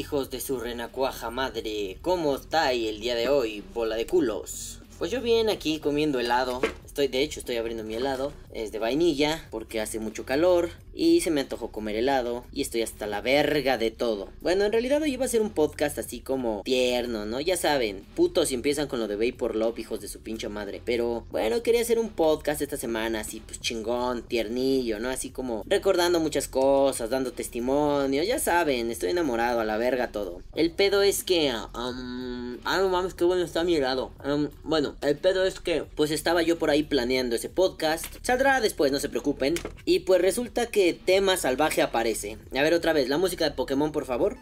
hijos de su renacuaja madre. ¿Cómo estáis el día de hoy, bola de culos? Pues yo bien aquí comiendo helado. Estoy, de hecho, estoy abriendo mi helado. Es de vainilla porque hace mucho calor y se me antojó comer helado y estoy hasta la verga de todo. Bueno, en realidad hoy iba a ser un podcast así como tierno, ¿no? Ya saben, putos y empiezan con lo de Vapor Love, hijos de su pinche madre. Pero bueno, quería hacer un podcast esta semana así pues chingón, tiernillo, ¿no? Así como recordando muchas cosas, dando testimonio, ya saben, estoy enamorado a la verga todo. El pedo es que... Um, ah, no mames, qué bueno está mi helado. Um, bueno, el pedo es que pues estaba yo por ahí planeando ese podcast. Saldrá después, no se preocupen. Y pues resulta que tema salvaje aparece. A ver otra vez, la música de Pokémon, por favor.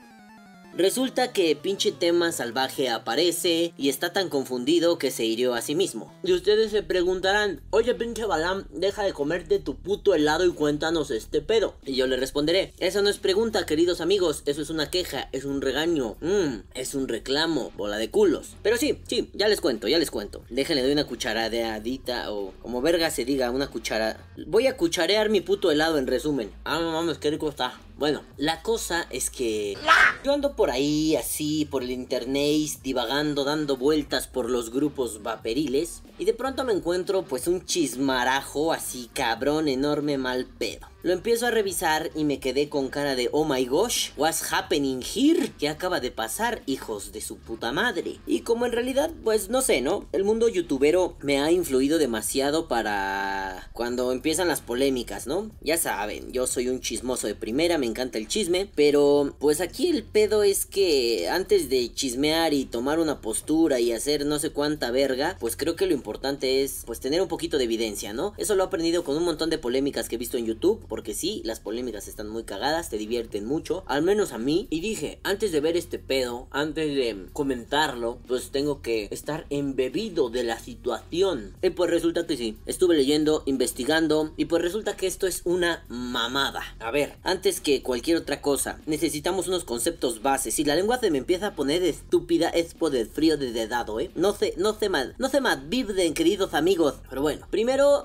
Resulta que pinche tema salvaje aparece y está tan confundido que se hirió a sí mismo. Y ustedes se preguntarán, oye pinche Balam, deja de comerte tu puto helado y cuéntanos este pedo. Y yo le responderé, eso no es pregunta queridos amigos, eso es una queja, es un regaño, mmm, es un reclamo, bola de culos. Pero sí, sí, ya les cuento, ya les cuento. Déjenle doy una cucharadita o como verga se diga, una cuchara. Voy a cucharear mi puto helado en resumen. Ah, no mames, qué rico está. Bueno, la cosa es que yo ando por ahí así, por el internet, divagando, dando vueltas por los grupos vaporiles y de pronto me encuentro pues un chismarajo así cabrón, enorme, mal pedo. Lo empiezo a revisar y me quedé con cara de oh my gosh, what's happening here? ¿Qué acaba de pasar, hijos de su puta madre? Y como en realidad, pues no sé, ¿no? El mundo youtubero me ha influido demasiado para cuando empiezan las polémicas, ¿no? Ya saben, yo soy un chismoso de primera, me encanta el chisme, pero pues aquí el pedo es que antes de chismear y tomar una postura y hacer no sé cuánta verga, pues creo que lo importante es pues tener un poquito de evidencia, ¿no? Eso lo he aprendido con un montón de polémicas que he visto en YouTube porque sí, las polémicas están muy cagadas, te divierten mucho, al menos a mí. Y dije, antes de ver este pedo, antes de comentarlo, pues tengo que estar embebido de la situación. Y pues resulta que sí, estuve leyendo, investigando, y pues resulta que esto es una mamada. A ver, antes que cualquier otra cosa, necesitamos unos conceptos bases. Si la lengua se me empieza a poner estúpida, es por el frío de dedado, ¿eh? No sé, no sé más, no sé más, viven queridos amigos. Pero bueno, primero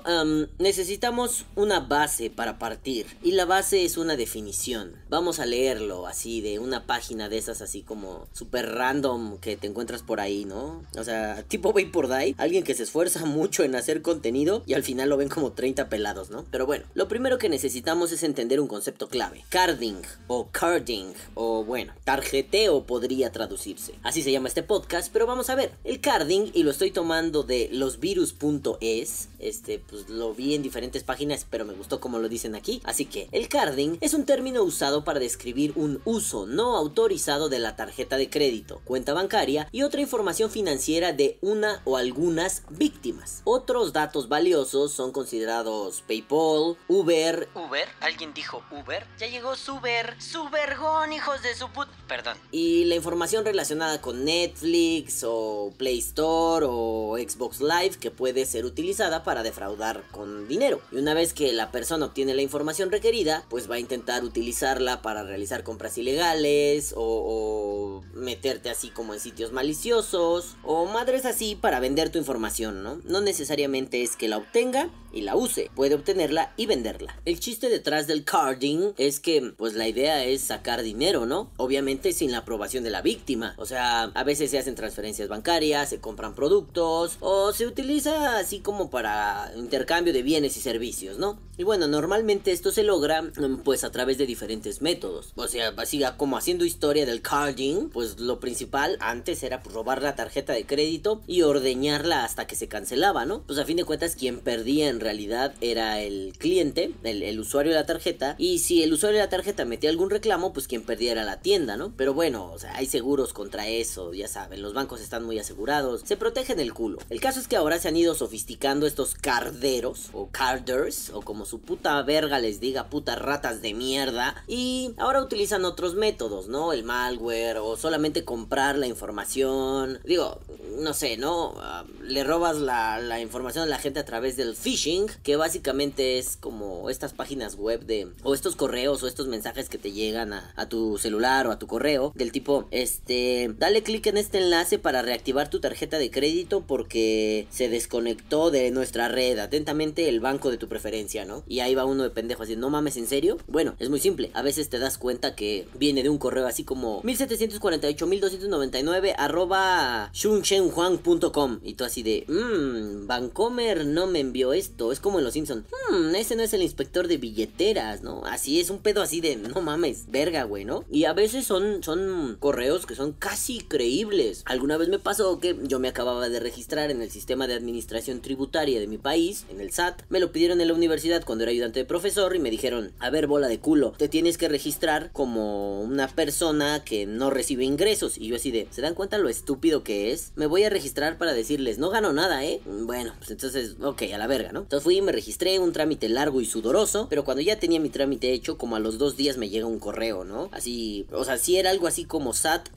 necesitamos una base para partir y la base es una definición. Vamos a leerlo así de una página de esas así como super random que te encuentras por ahí, ¿no? O sea, tipo por Die, alguien que se esfuerza mucho en hacer contenido y al final lo ven como 30 pelados, ¿no? Pero bueno, lo primero que necesitamos es entender un concepto clave. Carding o carding o bueno, tarjeteo podría traducirse. Así se llama este podcast, pero vamos a ver. El carding y lo estoy tomando de losvirus.es. Este, pues lo vi en diferentes páginas, pero me gustó como lo dicen aquí Así que el carding es un término usado para describir un uso no autorizado de la tarjeta de crédito, cuenta bancaria y otra información financiera de una o algunas víctimas. Otros datos valiosos son considerados PayPal, Uber. ¿Uber? ¿Alguien dijo Uber? Ya llegó Suber. Subergón, hijos de su put... Perdón. Y la información relacionada con Netflix o Play Store o Xbox Live que puede ser utilizada para defraudar con dinero. Y una vez que la persona obtiene la información información requerida, pues va a intentar utilizarla para realizar compras ilegales o, meterte así como en sitios maliciosos o madres así para vender tu información, ¿no? No necesariamente es que la obtenga y la use, puede obtenerla y venderla. El chiste detrás del carding es que pues la idea es sacar dinero, ¿no? Obviamente sin la aprobación de la víctima. O sea, a veces se hacen transferencias bancarias, se compran productos o se utiliza así como para intercambio de bienes y servicios, ¿no? Y bueno, normalmente esto se logra mm, pues a través de diferentes métodos. O sea, básicamente como haciendo historia del carding, pues lo principal antes era pues, robar la tarjeta de crédito y ordeñarla hasta que se cancelaba, ¿no? Pues a fin de cuentas quien perdía en realidad era el cliente, el, usuario de la tarjeta. Y si el usuario de la tarjeta metía algún reclamo, pues quien perdía era la tienda, ¿no? Pero bueno, o sea, hay seguros contra eso, ya saben, los bancos están muy asegurados, se protegen el culo. El caso es que ahora se han ido sofisticando estos carderos o carders o como su puta verga les diga putas ratas de mierda. Y ahora utilizan otros métodos, ¿no? El malware o solamente comprar la información. Digo, no sé, ¿no? Ah, le robas la, la información a la gente a través del phishing, que básicamente es como estas páginas web de, o estos correos o estos mensajes que te llegan a, a tu celular o a tu correo, del tipo, este, dale clic en este enlace para reactivar tu tarjeta de crédito porque se desconectó de nuestra red, atentamente el banco de tu preferencia, ¿no? Y ahí va uno de pendejo así, no mames, ¿en serio? Bueno, es muy simple, a veces te das cuenta que viene de un correo así como 1748 1299 arroba shunshenhuang.com y tú así de, mmm, Vancomer no me envió esto, es como en Los Simpsons, mmm, ese no es el inspector de billeteras, ¿no? Así es, un pedo así de, no mames, verga, güey, ¿no? Y a veces son, son correos que son casi creíbles. Alguna vez me pasó que yo me acababa de registrar en el sistema de administración tributaria de mi país, en el SAT, me lo pidieron en la universidad cuando era ayudante de profesor y me dijeron, a ver, bola de culo, te tienes que registrar como una persona que no recibe ingresos. Y yo así de, ¿se dan cuenta lo estúpido que es? Me voy a registrar para decirles, no gano nada, ¿eh? Bueno, pues entonces, ok, a la verga, ¿no? Entonces fui y me registré, un trámite largo y sudoroso, pero cuando ya tenía mi trámite hecho, como a los dos días me llega un correo, ¿no? Así, o sea, si era algo así como sat.gov.mx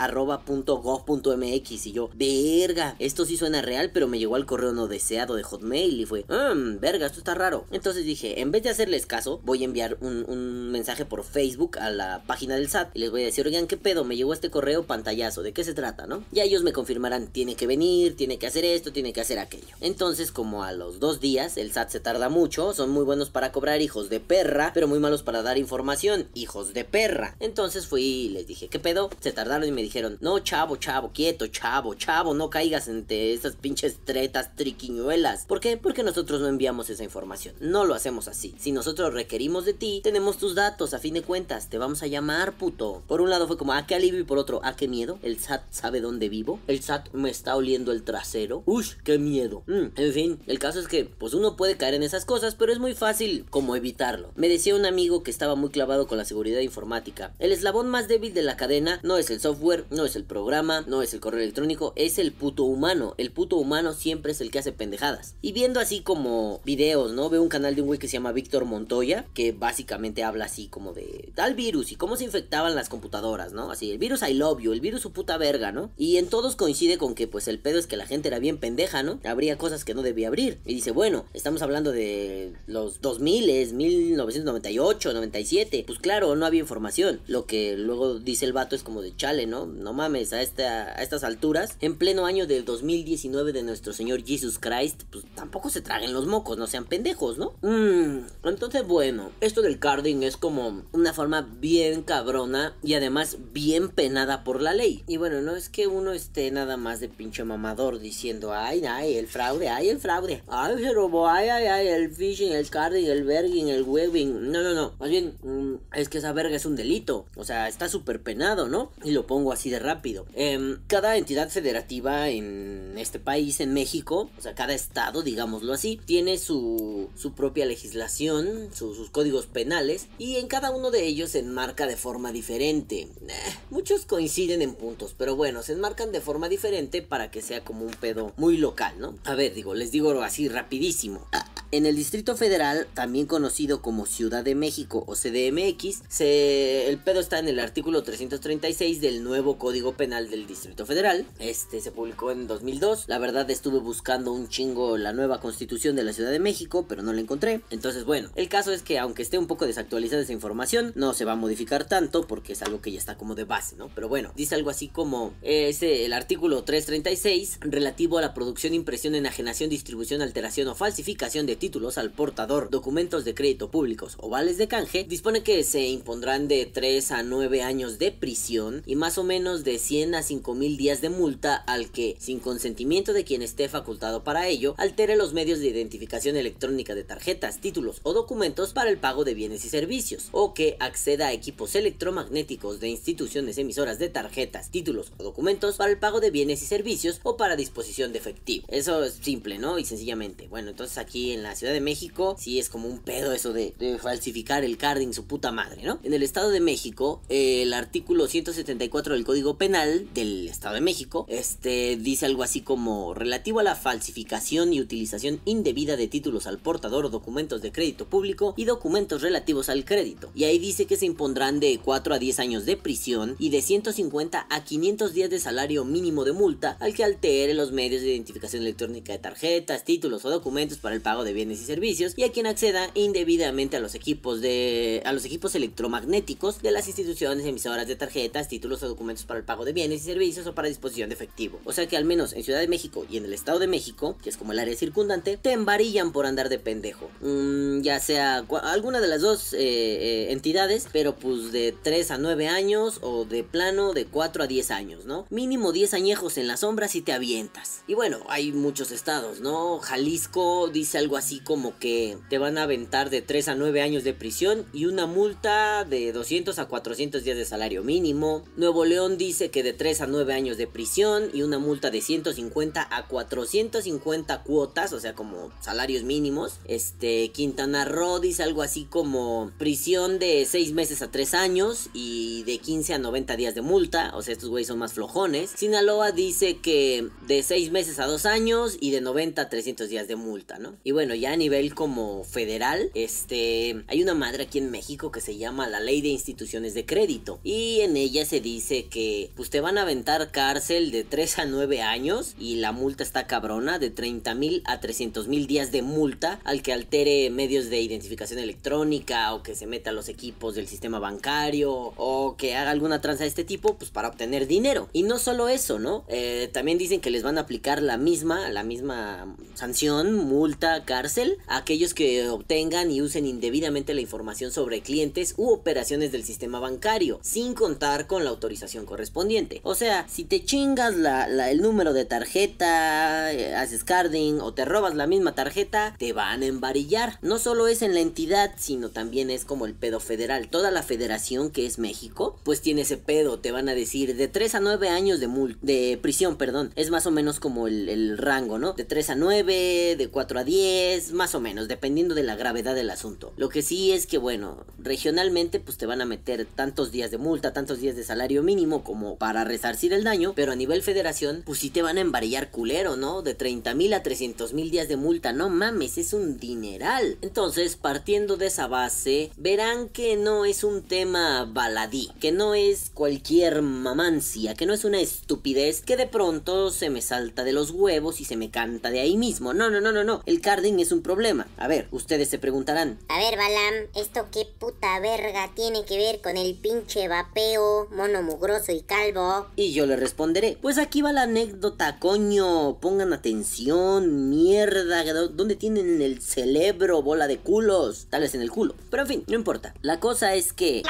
y yo, verga, esto sí suena real, pero me llegó al correo no deseado de Hotmail y fue, mmm, verga, esto está raro. Entonces dije, en vez de hacerles caso, voy a enviar un, un mensaje por Facebook a la página del SAT y les voy a decir, oigan, ¿qué pedo? Me llegó este correo pantallazo, ¿de qué se trata, no? Ya ellos me confirmarán, tiene que venir, tiene que hacer esto, tiene que hacer aquello. Entonces, como a los dos días, el SAT se tarda mucho, son muy buenos para cobrar hijos de perra, pero muy malos para dar información, hijos de perra. Entonces fui y les dije, ¿qué pedo? Se tardaron y me dijeron, no, chavo, chavo, quieto, chavo, chavo, no caigas entre esas pinches tretas triquiñuelas. ¿Por qué? Porque nosotros no enviamos esa información, no lo hacemos así. Si nosotros requerimos de ti, tenemos tus datos, a fin de cuentas, te vamos a llamar, puto. Por un lado fue como, ah, qué alivio, y por otro, ah, qué miedo. El SAT sabe dónde vivo. El SAT me está oliendo el trasero. Ush, qué miedo. Mm, en fin, el caso es que, pues uno puede caer en esas cosas, pero es muy fácil como evitarlo. Me decía un amigo que estaba muy clavado con la seguridad informática. El eslabón más débil de la cadena no es el software, no es el programa, no es el correo electrónico, es el puto humano. El puto humano siempre es el que hace pendejadas. Y viendo así como videos, ¿no? Veo un canal de un güey que se llama Víctor Montoya, que básicamente habla así como de tal virus y cómo se infectaban las computadoras, ¿no? Así, el virus I love you, el virus su puta verga, ¿no? Y en todos coincide con que pues el pedo es que la gente era bien pendeja, ¿no? Habría cosas que no debía abrir. Y dice, bueno, estamos hablando de los 2000, 1998, 97. Pues claro, no había información. Lo que luego dice el vato es como de chale, ¿no? No mames, a, esta, a estas alturas, en pleno año del 2019 de nuestro Señor Jesus Christ, pues tampoco se traguen los mocos, no sean pendejos, ¿no? Mmm, entonces bueno, esto del carding es como una forma bien cabrona y además bien penada por la ley. Y bueno, no es que uno esté nada más de pinche mamador diciendo, ay, ay, el fraude, ay, el fraude, ay, se robó, ay, ay, ay, el phishing, el carding, el berging, el webbing. No, no, no, más bien mm, es que esa verga es un delito. O sea, está súper penado, ¿no? Y lo pongo así de rápido. Em, cada entidad federativa en este país, en México, o sea, cada estado, digámoslo así, tiene su, su propia legislación, su- sus códigos penales, y en cada uno de ellos se enmarca de forma diferente. Eh, muchos coinciden en puntos, pero bueno, se enmarcan de forma diferente para que sea como un pedo muy local, ¿no? A ver, digo, les digo así rapidísimo. En el Distrito Federal, también conocido como Ciudad de México o CDMX, el pedo está en el artículo 336 del nuevo Código Penal del Distrito Federal. Este se publicó en 2002. La verdad estuve buscando un chingo la nueva constitución de la Ciudad de México, pero no la encontré. Entonces, bueno, el caso es que aunque esté un poco desactualizada esa información, no se va a modificar tanto porque es algo que ya está como de base, ¿no? Pero bueno, dice algo así como ese el artículo 336 relativo a la producción, impresión, enajenación, distribución, alteración o falsificación de títulos al portador, documentos de crédito públicos o vales de canje, dispone que se impondrán de 3 a 9 años de prisión y más o menos de 100 a 5 mil días de multa al que, sin consentimiento de quien esté facultado para ello, altere los medios de identificación electrónica de tarjetas, títulos o documentos para el pago de bienes y servicios, o que acceda a equipos electromagnéticos de instituciones emisoras de tarjetas, títulos o documentos para el pago de bienes y servicios o para disposición de efectivo. Eso es simple, ¿no? Y sencillamente. Bueno, entonces aquí en la Ciudad de México sí es como un pedo eso de, de falsificar el carding, su puta madre, ¿no? En el Estado de México, el artículo 174 del Código Penal del Estado de México, este dice algo así como relativo a la falsificación y utilización indebida de títulos al portador o documentos de crédito público y documentos relativos al crédito. Y ahí dice que se impondrán de 4 a 10 años de prisión y de 150 a 500 días de salario mínimo de multa al que altere los medios de identificación electrónica de tarjetas, títulos o documentos para el pago de bienes y servicios y a quien acceda indebidamente a los equipos de a los equipos electromagnéticos de las instituciones emisoras de tarjetas, títulos o documentos para el pago de bienes y servicios o para disposición de efectivo. O sea que al menos en Ciudad de México y en el Estado de México, que es como el área circundante, te embarillan por andar de pendejo. Mm, ya sea alguna de las dos eh, eh, entidades, pero pues de 3 a 9 años o de plano de 4 a 10 años, ¿no? Mínimo 10 añejos en la sombra si te avientas. Y bueno, hay muchos estados, ¿no? Jalisco dice algo así como que te van a aventar de 3 a 9 años de prisión y una multa de 200 a 400 días de salario mínimo. Nuevo León dice que de 3 a 9 años de prisión y una multa de 150 a 450 cuotas, o sea, como salarios mínimos. Este, Quintana Roo dice algo así como prisión de 6 meses a 3 años y de 15 a 90 días de multa, o sea, estos güeyes son más flojones. Sinaloa dice que de 6 meses a 2 años y de 90 a 300 días de multa, ¿no? Y bueno, ya a nivel como federal, este, hay una madre aquí en México que se llama la Ley de Instituciones de Crédito y en ella se dice que pues te van a aventar cárcel de 3 a 9 años y la multa está cabrona de 30 mil a 300 mil días de multa al que altere medios de identificación electrónica o que se meta a los equipos del sistema bancario o que haga alguna tranza de este tipo pues para obtener dinero. Y no solo eso, ¿no? Eh, también dicen que les van a aplicar la misma, la misma sanción, multa, cárcel a aquellos que obtengan y usen indebidamente la información sobre clientes u operaciones del sistema bancario sin contar con la autorización correspondiente. O sea, si te chingas el número de tarjeta, eh, haces carding o te robas la misma tarjeta, te van a embarillar. No solo es en la entidad, sino también es como el pedo federal. Toda la federación que es México, pues tiene ese pedo. Te van a decir de 3 a 9 años de, de prisión, perdón. Es más o menos como el, el rango, ¿no? De 3 a 9, de 4 a 10, más o menos, dependiendo de la gravedad del asunto. Lo que sí es que, bueno, regionalmente, pues te van a meter tantos días de multa, tantos días de salario mínimo como para resarcir el daño, pero a nivel federación, pues sí te van a embarillar culero, ¿no? De 30 mil a 300 mil días de multa, no mames, es un dineral. Entonces, partiendo de esa base, verán que no es un tema baladí, que no es cualquier mamancia, que no es una estupidez que de pronto se me salta de los huevos y se me canta de ahí mismo. No, no, no, no, no. El es un problema. A ver, ustedes se preguntarán. A ver, Balam, ¿esto qué puta verga tiene que ver con el pinche vapeo, mono mugroso y calvo? Y yo le responderé, pues aquí va la anécdota, coño. Pongan atención, mierda. ¿Dónde tienen el cerebro, bola de culos? Tal vez en el culo. Pero en fin, no importa. La cosa es que...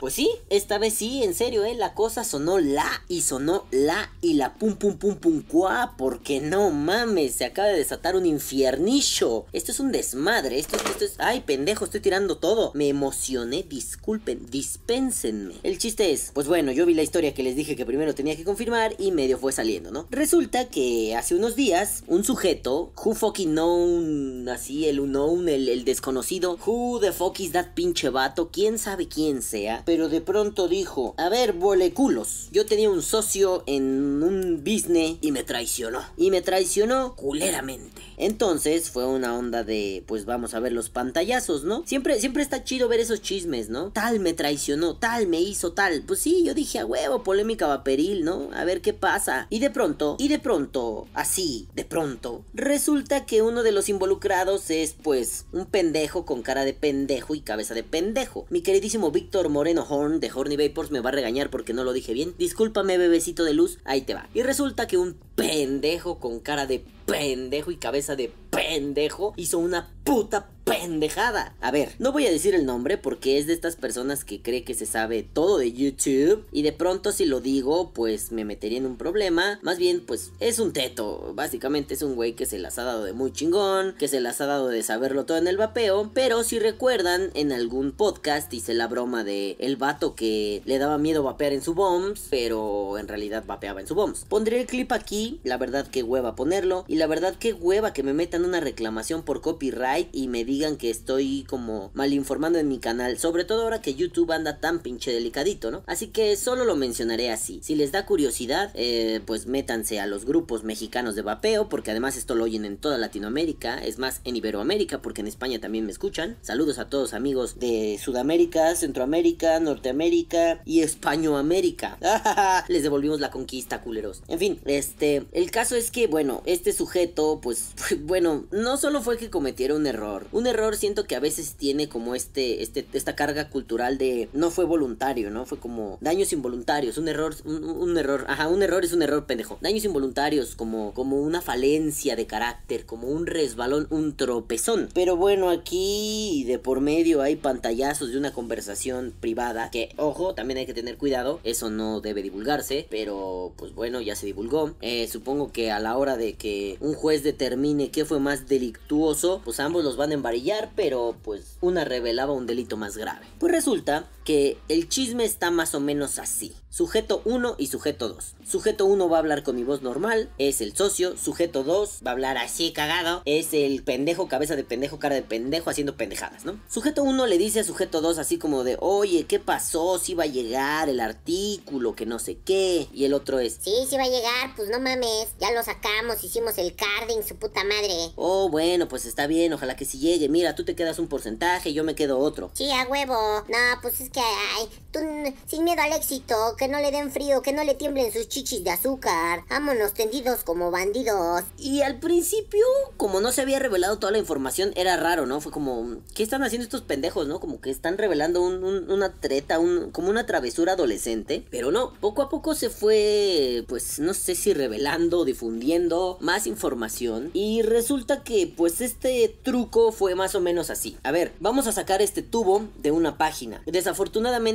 Pues sí, esta vez sí, en serio, ¿eh? La cosa sonó la y sonó la y la pum pum pum pum cuá. Porque no mames, se acaba de desatar un infiernillo. Esto es un desmadre. Esto, esto es. Ay, pendejo, estoy tirando todo. Me emocioné, disculpen, dispénsenme. El chiste es, pues bueno, yo vi la historia que les dije que primero tenía que confirmar y medio fue saliendo, ¿no? Resulta que hace unos días, un sujeto, who fucking known, así, el unknown, el, desconocido, who the fuck is that pinche vato, quién sabe quién sea, pero de pronto dijo, a ver, boleculos, yo tenía un socio en un business y me traicionó. Y me traicionó culeramente. Entonces fue una onda de, pues vamos a ver los pantallazos, ¿no? Siempre, siempre está chido ver esos chismes, ¿no? Tal me traicionó, tal me hizo tal. Pues sí, yo dije a huevo, polémica vaporil, ¿no? A ver qué pasa. Y de pronto, y de pronto, así, de pronto, resulta que uno de los involucrados es, pues, un pendejo con cara de pendejo y cabeza de pendejo. Mi queridísimo Víctor Moreno Horn de Horny Vapors me va a regañar porque no lo dije bien. Discúlpame, bebecito de luz. Ahí te va. Y resulta que un pendejo con cara de pendejo y cabeza de pendejo hizo una puta pendejada. A ver, no voy a decir el nombre porque es de estas personas que cree que se sabe todo de YouTube y de pronto si lo digo pues me metería en un problema. Más bien pues es un teto. Básicamente es un güey que se las ha dado de muy chingón, que se las ha dado de saberlo todo en el vapeo. Pero si recuerdan en algún podcast hice la broma de el vato que le daba miedo vapear en su bombs, pero en realidad vapeaba en su bombs. Pondré el clip aquí, la verdad que hueva ponerlo y la verdad que hueva que me metan una reclamación por copyright y me digan que estoy como mal informando en mi canal, sobre todo ahora que YouTube anda tan pinche delicadito, ¿no? Así que solo lo mencionaré así. Si les da curiosidad, eh, pues métanse a los grupos mexicanos de vapeo, porque además esto lo oyen en toda Latinoamérica, es más en Iberoamérica, porque en España también me escuchan. Saludos a todos amigos de Sudamérica, Centroamérica, Norteamérica y Españoamérica. les devolvimos la conquista, culeros. En fin, este, el caso es que, bueno, este sujeto, pues, bueno, no solo fue que cometiera un error, un error siento que a veces tiene como este, este, esta carga cultural de no fue voluntario, ¿no? Fue como daños involuntarios, un error, un, error, ajá, un error es un error pendejo. Daños involuntarios como, como una falencia de carácter, como un resbalón, un tropezón. Pero bueno, aquí de por medio hay pantallazos de una conversación privada que, ojo, también hay que tener cuidado, eso no debe divulgarse, pero pues bueno, ya se divulgó. Eh, supongo que a la hora de que un juez determine qué fue más delictuoso, pues ambos los van a embarillar, pero pues una revelaba un delito más grave. Pues resulta que el chisme está más o menos así. Sujeto 1 y sujeto 2. Sujeto 1 va a hablar con mi voz normal, es el socio. Sujeto 2 va a hablar así cagado, es el pendejo, cabeza de pendejo, cara de pendejo, haciendo pendejadas, ¿no? Sujeto 1 le dice a sujeto 2 así como de, oye, ¿qué pasó? Si va a llegar el artículo, que no sé qué. Y el otro es, sí, sí va a llegar, pues no mames, ya lo sacamos, hicimos el carding, su puta madre. Oh, bueno, pues está bien, ojalá que si llegue. Mira, tú te quedas un porcentaje, yo me quedo otro. Sí, a huevo. No, pues es que, sin miedo al éxito, que no le den frío, que no le tiemblen sus chichis de azúcar. Vámonos tendidos como bandidos. Y al principio, como no se había revelado toda la información, era raro, ¿no? Fue como, ¿qué están haciendo estos pendejos, no? Como que están revelando una treta, como una travesura adolescente. Pero no, poco a poco se fue, pues no sé si revelando, difundiendo más información. Y resulta que, pues este truco fue más o menos así. A ver, vamos a sacar este tubo de una página. Desafortunadamente,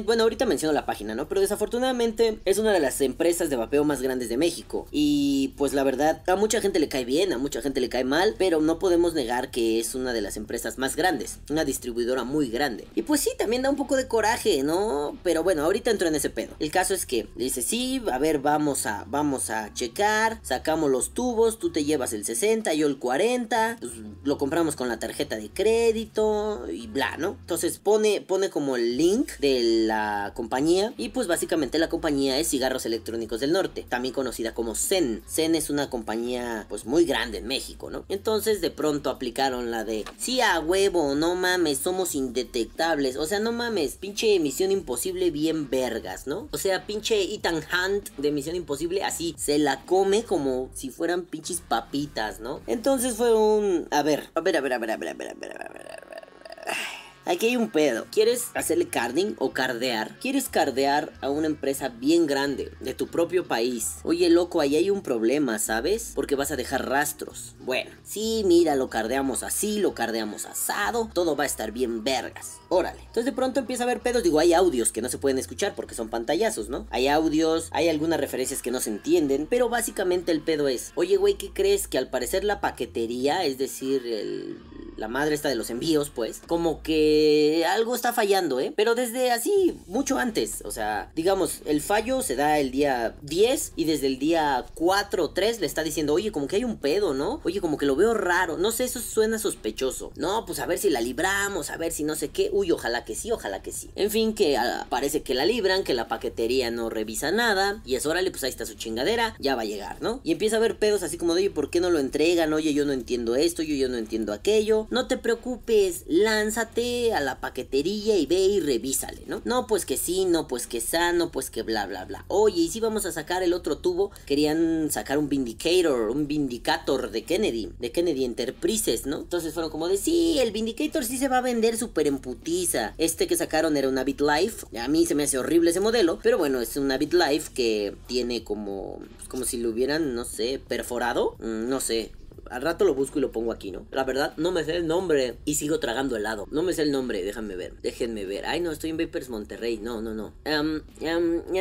bueno, ahorita menciono la página, ¿no? Pero desafortunadamente es una de las empresas de vapeo más grandes de México. Y pues la verdad, a mucha gente le cae bien, a mucha gente le cae mal, pero no podemos negar que es una de las empresas más grandes, una distribuidora muy grande. Y pues sí, también da un poco de coraje, ¿no? Pero bueno, ahorita entro en ese pedo. El caso es que le dice, sí, a ver, vamos a, vamos a checar, sacamos los tubos, tú te llevas el 60, yo el 40, pues, lo compramos con la tarjeta de crédito y bla, ¿no? Entonces pone, pone como el link de la compañía y pues básicamente la compañía es Cigarros Electrónicos del Norte, también conocida como CEN. CEN es una compañía pues muy grande en México, ¿no? Entonces de pronto aplicaron la de, sí a huevo, no mames, somos indetectables, o sea, no mames, pinche Misión Imposible bien vergas, ¿no? O sea, pinche Ethan Hunt de Misión Imposible así, se la come como si fueran pinches papitas, ¿no? Entonces fue un, a ver, a ver, a ver, a ver, a ver, a ver, a ver. A ver. Aquí hay un pedo. ¿Quieres hacerle carding o cardear? ¿Quieres cardear a una empresa bien grande de tu propio país? Oye, loco, ahí hay un problema, ¿sabes? Porque vas a dejar rastros. Bueno, sí, mira, lo cardeamos así, lo cardeamos asado, todo va a estar bien vergas. Órale. Entonces de pronto empieza a haber pedos. Digo, hay audios que no se pueden escuchar porque son pantallazos, ¿no? Hay audios, hay algunas referencias que no se entienden, pero básicamente el pedo es, oye, güey, ¿qué crees? Que al parecer la paquetería, es decir, el la madre está de los envíos, pues, como que algo está fallando, ¿eh? Pero desde así, mucho antes, o sea, digamos, el fallo se da el día 10 y desde el día 4 o 3 le está diciendo, oye, como que hay un pedo, ¿no? Oye, como que lo veo raro, no sé, eso suena sospechoso. No, pues a ver si la libramos, a ver si no sé qué, uy, ojalá que sí, ojalá que sí. En fin, que ah, parece que la libran, que la paquetería no revisa nada, y es órale, pues ahí está su chingadera, ya va a llegar, ¿no? Y empieza a haber pedos así como de, oye, ¿por qué no lo entregan? Oye, yo no entiendo esto, yo, yo no entiendo aquello no te preocupes, lánzate a la paquetería y ve y revísale, ¿no? No, pues que sí, no, pues que sano, pues que bla, bla, bla. Oye, y si vamos a sacar el otro tubo, querían sacar un Vindicator, un Vindicator de Kennedy, de Kennedy Enterprises, ¿no? Entonces fueron como de, sí, el Vindicator sí se va a vender súper en putiza. Este que sacaron era una BitLife, a mí se me hace horrible ese modelo, pero bueno, es una BitLife que tiene como, como si lo hubieran, no sé, perforado, mm, no sé, al rato lo busco y lo pongo aquí, ¿no? La verdad, no me sé el nombre y sigo tragando helado. No me sé el nombre, déjame ver, déjenme ver. Ay, no, estoy en Vapers Monterrey, no, no, no. Um, Ay,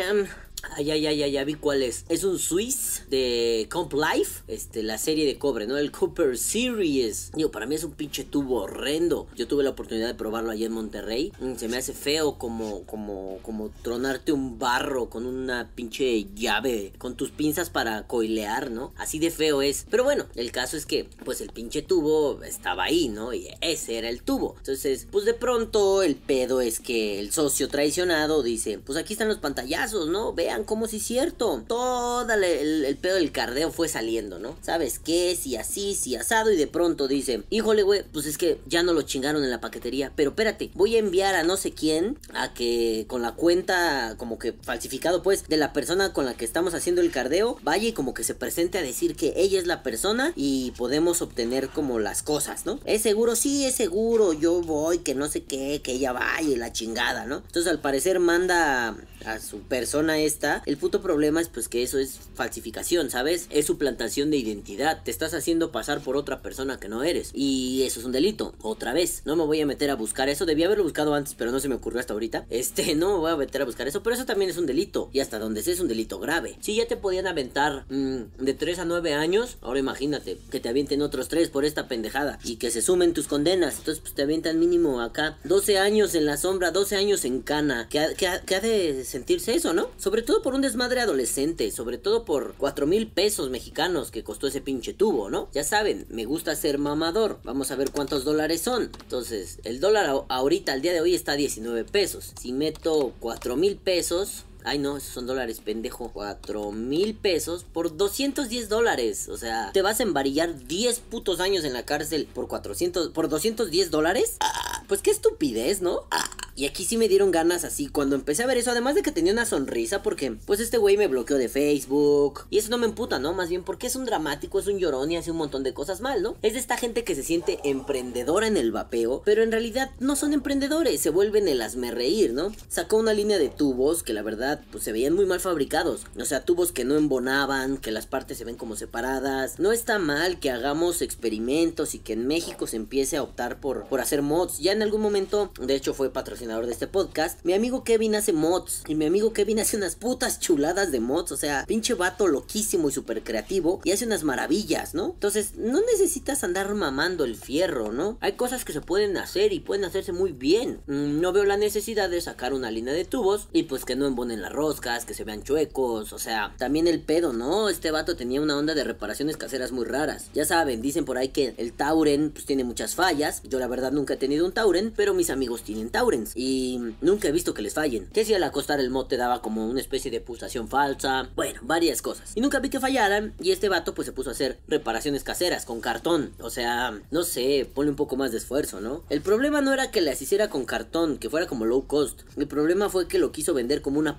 ay, ay, ay, ya vi cuál es. Es un Swiss de Comp Life. Este, la serie de cobre, ¿no? El Cooper Series. Digo, para mí es un pinche tubo horrendo. Yo tuve la oportunidad de probarlo allí en Monterrey. Mm, se me hace feo como, como, como tronarte un barro con una pinche llave. Con tus pinzas para coilear, ¿no? Así de feo es. Pero bueno, el caso es que, pues el pinche tubo estaba ahí, ¿no? Y ese era el tubo. Entonces, pues de pronto el pedo es que el socio traicionado dice, pues aquí están los pantallazos, ¿no? Ve vean cómo si es cierto. Todo el, pedo del cardeo fue saliendo, ¿no? ¿Sabes qué? Si así, si asado. Y de pronto dice, híjole, güey, pues es que ya no lo chingaron en la paquetería. Pero espérate, voy a enviar a no sé quién a que con la cuenta como que falsificado, pues, de la persona con la que estamos haciendo el cardeo, vaya y como que se presente a decir que ella es la persona y podemos obtener como las cosas, ¿no? Es seguro, sí, es seguro. Yo voy, que no sé qué, que ella vaya y la chingada, ¿no? Entonces al parecer manda a su persona el puto problema es pues que eso es falsificación, ¿sabes? Es suplantación de identidad, te estás haciendo pasar por otra persona que no eres. Y eso es un delito, otra vez, no me voy a meter a buscar eso, debía haberlo buscado antes pero no se me ocurrió hasta ahorita, este, no me voy a meter a buscar eso, pero eso también es un delito. Y hasta donde sea es un delito grave, si ya te podían aventar mm, de 3 a 9 años, ahora imagínate que te avienten otros 3 por esta pendejada y que se sumen tus condenas, entonces pues te avientan mínimo acá 12 años en la sombra, 12 años en cana, que ha de sentirse eso, ¿no? Sobre todo por un desmadre adolescente, sobre todo por cuatro mil pesos mexicanos que costó ese pinche tubo, ¿no? Ya saben, me gusta ser mamador. Vamos a ver cuántos dólares son. Entonces, el dólar ahorita, al día de hoy, está a 19 pesos. Si meto cuatro mil pesos, Ay, no, esos son dólares, pendejo. 4 mil pesos por 210 dólares. O sea, te vas a embarillar 10 putos años en la cárcel por 400, por 210 dólares. Ah, pues qué estupidez, ¿no? Ah, y aquí sí me dieron ganas así cuando empecé a ver eso. Además de que tenía una sonrisa porque, pues este güey me bloqueó de Facebook. Y eso no me emputa, ¿no? Más bien porque es un dramático, es un llorón y hace un montón de cosas mal, ¿no? Es de esta gente que se siente emprendedora en el vapeo, pero en realidad no son emprendedores, se vuelven el asme reír, ¿no? Sacó una línea de tubos que la verdad pues se veían muy mal fabricados. O sea, tubos que no embonaban, que las partes se ven como separadas. No está mal que hagamos experimentos y que en México se empiece a optar por, por hacer mods. Ya en algún momento, de hecho fue patrocinador de este podcast, mi amigo Kevin hace mods. Y mi amigo Kevin hace unas putas chuladas de mods. O sea, pinche vato loquísimo y súper creativo. Y hace unas maravillas, ¿no? Entonces, no necesitas andar mamando el fierro, ¿no? Hay cosas que se pueden hacer y pueden hacerse muy bien. Mm, no veo la necesidad de sacar una línea de tubos y pues que no embonen las roscas, que se vean chuecos, o sea, también el pedo, ¿no? Este vato tenía una onda de reparaciones caseras muy raras. Ya saben, dicen por ahí que el Tauren pues tiene muchas fallas. Yo la verdad nunca he tenido un Tauren, pero mis amigos tienen Taurens y nunca he visto que les fallen. Que si al acostar el mod te daba como una especie de pulsación falsa, bueno, varias cosas. Y nunca vi que fallaran y este vato pues se puso a hacer reparaciones caseras con cartón. O sea, no sé, pone un poco más de esfuerzo, ¿no? El problema no era que las hiciera con cartón, que fuera como low cost. El problema fue que lo quiso vender como una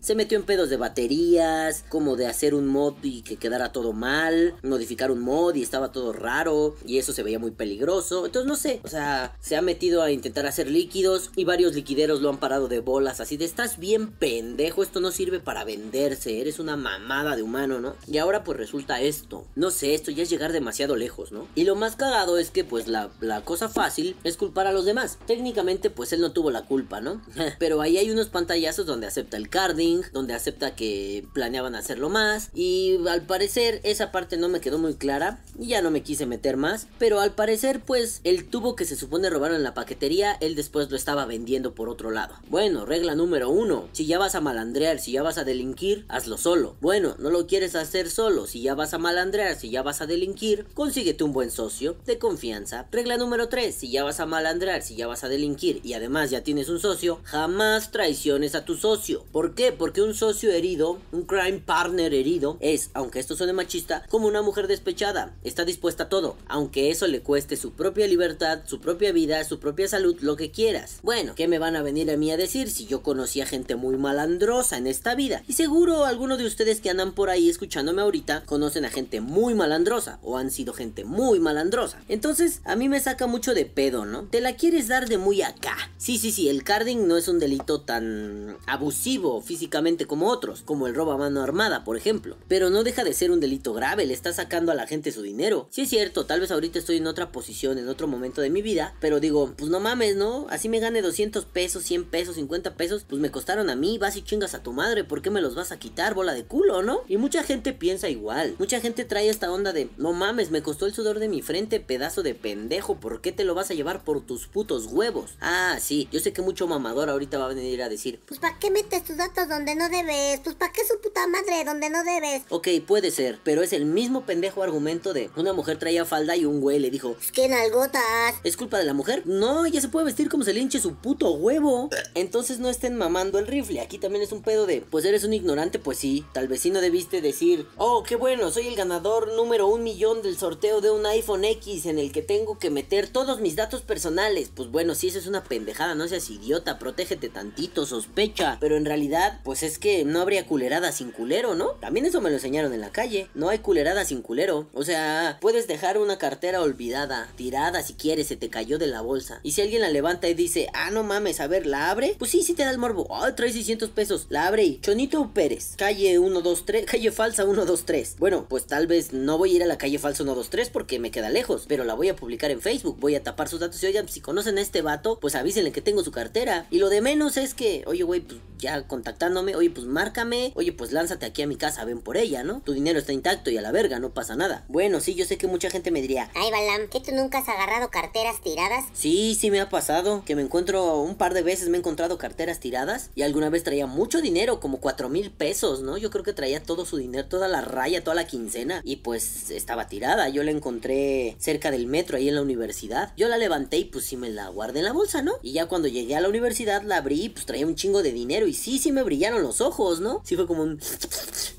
Se metió en pedos de baterías, como de hacer un mod y que quedara todo mal, modificar un mod y estaba todo raro y eso se veía muy peligroso. Entonces no sé, o sea, se ha metido a intentar hacer líquidos y varios liquideros lo han parado de bolas así de estás bien pendejo, esto no sirve para venderse, eres una mamada de humano, ¿no? Y ahora pues resulta esto. No sé, esto ya es llegar demasiado lejos, ¿no? Y lo más cagado es que pues la, la cosa fácil es culpar a los demás. Técnicamente pues él no tuvo la culpa, ¿no? Pero ahí hay unos pantallazos donde acepta el carding, donde acepta que planeaban hacerlo más. Y al parecer esa parte no me quedó muy clara y ya no me quise meter más. Pero al parecer pues el tubo que se supone robaron en la paquetería, él después lo estaba vendiendo por otro lado. Bueno, regla número uno, si ya vas a malandrear, si ya vas a delinquir, hazlo solo. Bueno, no lo quieres hacer solo, si ya vas a malandrear, si ya vas a delinquir, consíguete un buen socio de confianza. Regla número 3, si ya vas a malandrear, si ya vas a delinquir y además ya tienes un socio, jamás traiciones a tu socio. ¿Por qué? Porque un socio herido, un crime partner herido, es, aunque esto suene machista, como una mujer despechada. Está dispuesta a todo, aunque eso le cueste su propia libertad, su propia vida, su propia salud, lo que quieras. Bueno, ¿qué me van a venir a mí a decir si yo conocí a gente muy malandrosa en esta vida? Y seguro algunos de ustedes que andan por ahí escuchándome ahorita conocen a gente muy malandrosa o han sido gente muy malandrosa. Entonces, a mí me saca mucho de pedo, ¿no? Te la quieres dar de muy acá. Sí, sí, sí, el carding no es un delito tan abusivo físicamente como otros, como el robo a mano armada, por ejemplo. Pero no deja de ser un delito grave, le está sacando a la gente su dinero. Sí es cierto, tal vez ahorita estoy en otra posición, en otro momento de mi vida, pero digo, pues no mames, ¿no? Así me gane 200 pesos, 100 pesos, 50 pesos, pues me costaron a mí, vas y chingas a tu madre, ¿por qué me los vas a quitar, bola de culo, no? Y mucha gente piensa igual, mucha gente trae esta onda de, no mames, me costó el sudor de mi frente, pedazo de pendejo, ¿por qué te lo vas a llevar por tus putos huevos? Ah, sí, yo sé que mucho mamador ahorita va a venir a decir, Pues ¿para qué metes tus datos donde no debes? Pues ¿para qué su puta madre donde no debes? ok, puede ser, pero es el mismo pendejo argumento de una mujer traía falda y un güey le dijo, Pues qué nalgotas. ¿Es culpa de la mujer? No, ella se puede vestir como se le hinche su puto huevo. Entonces no estén mamando el rifle. Aquí también es un pedo de, pues eres un ignorante, pues sí. Tal vez sí no debiste decir, oh, qué bueno, soy el ganador número un millón del sorteo de un iPhone X en el que tengo que meter todos mis datos personales. Pues bueno, sí, eso es una pendejada, no seas idiota, protégete tantito, sospecha. Pero en realidad, pues es que no habría culerada sin culero, ¿no? También eso me lo enseñaron en la calle. No hay culerada sin culero. O sea, puedes dejar una cartera olvidada, tirada si quieres, se te cayó de la bolsa. Y si alguien la levanta y dice, ah, no mames, a ver, ¿la abre? Pues sí, sí te da el morbo. Ah, trae 600 pesos. La abre y Chonito Pérez, calle 123, calle falsa 123. Bueno, pues tal vez no voy a ir a la calle falsa 123 porque me queda lejos, pero la voy a publicar en Facebook. Voy a tapar sus datos y oigan, si conocen a este vato, pues avísenle que tengo su cartera. Y lo de menos es que, oye, güey, pues ya contactándome, oye, pues márcame, oye, pues lánzate aquí a mi casa, ven por ella, ¿no? Tu dinero está intacto y a la verga, no pasa nada. Bueno, sí, yo sé que mucha gente me diría, Ay, Balam, ¿que tú nunca has agarrado carteras tiradas? Sí, sí me ha pasado, que me encuentro un par de veces me he encontrado carteras tiradas y alguna vez traía mucho dinero, como cuatro mil pesos, ¿no? Yo creo que traía todo su dinero, toda la raya, toda la quincena y pues estaba tirada. Yo la encontré cerca del metro ahí en la universidad. Yo la levanté y pues sí me la guardé en la bolsa, ¿no? Y ya cuando llegué a la universidad la abrí pues traía un chingo de dinero y sí, sí me brillaron los ojos, ¿no? Sí fue como un...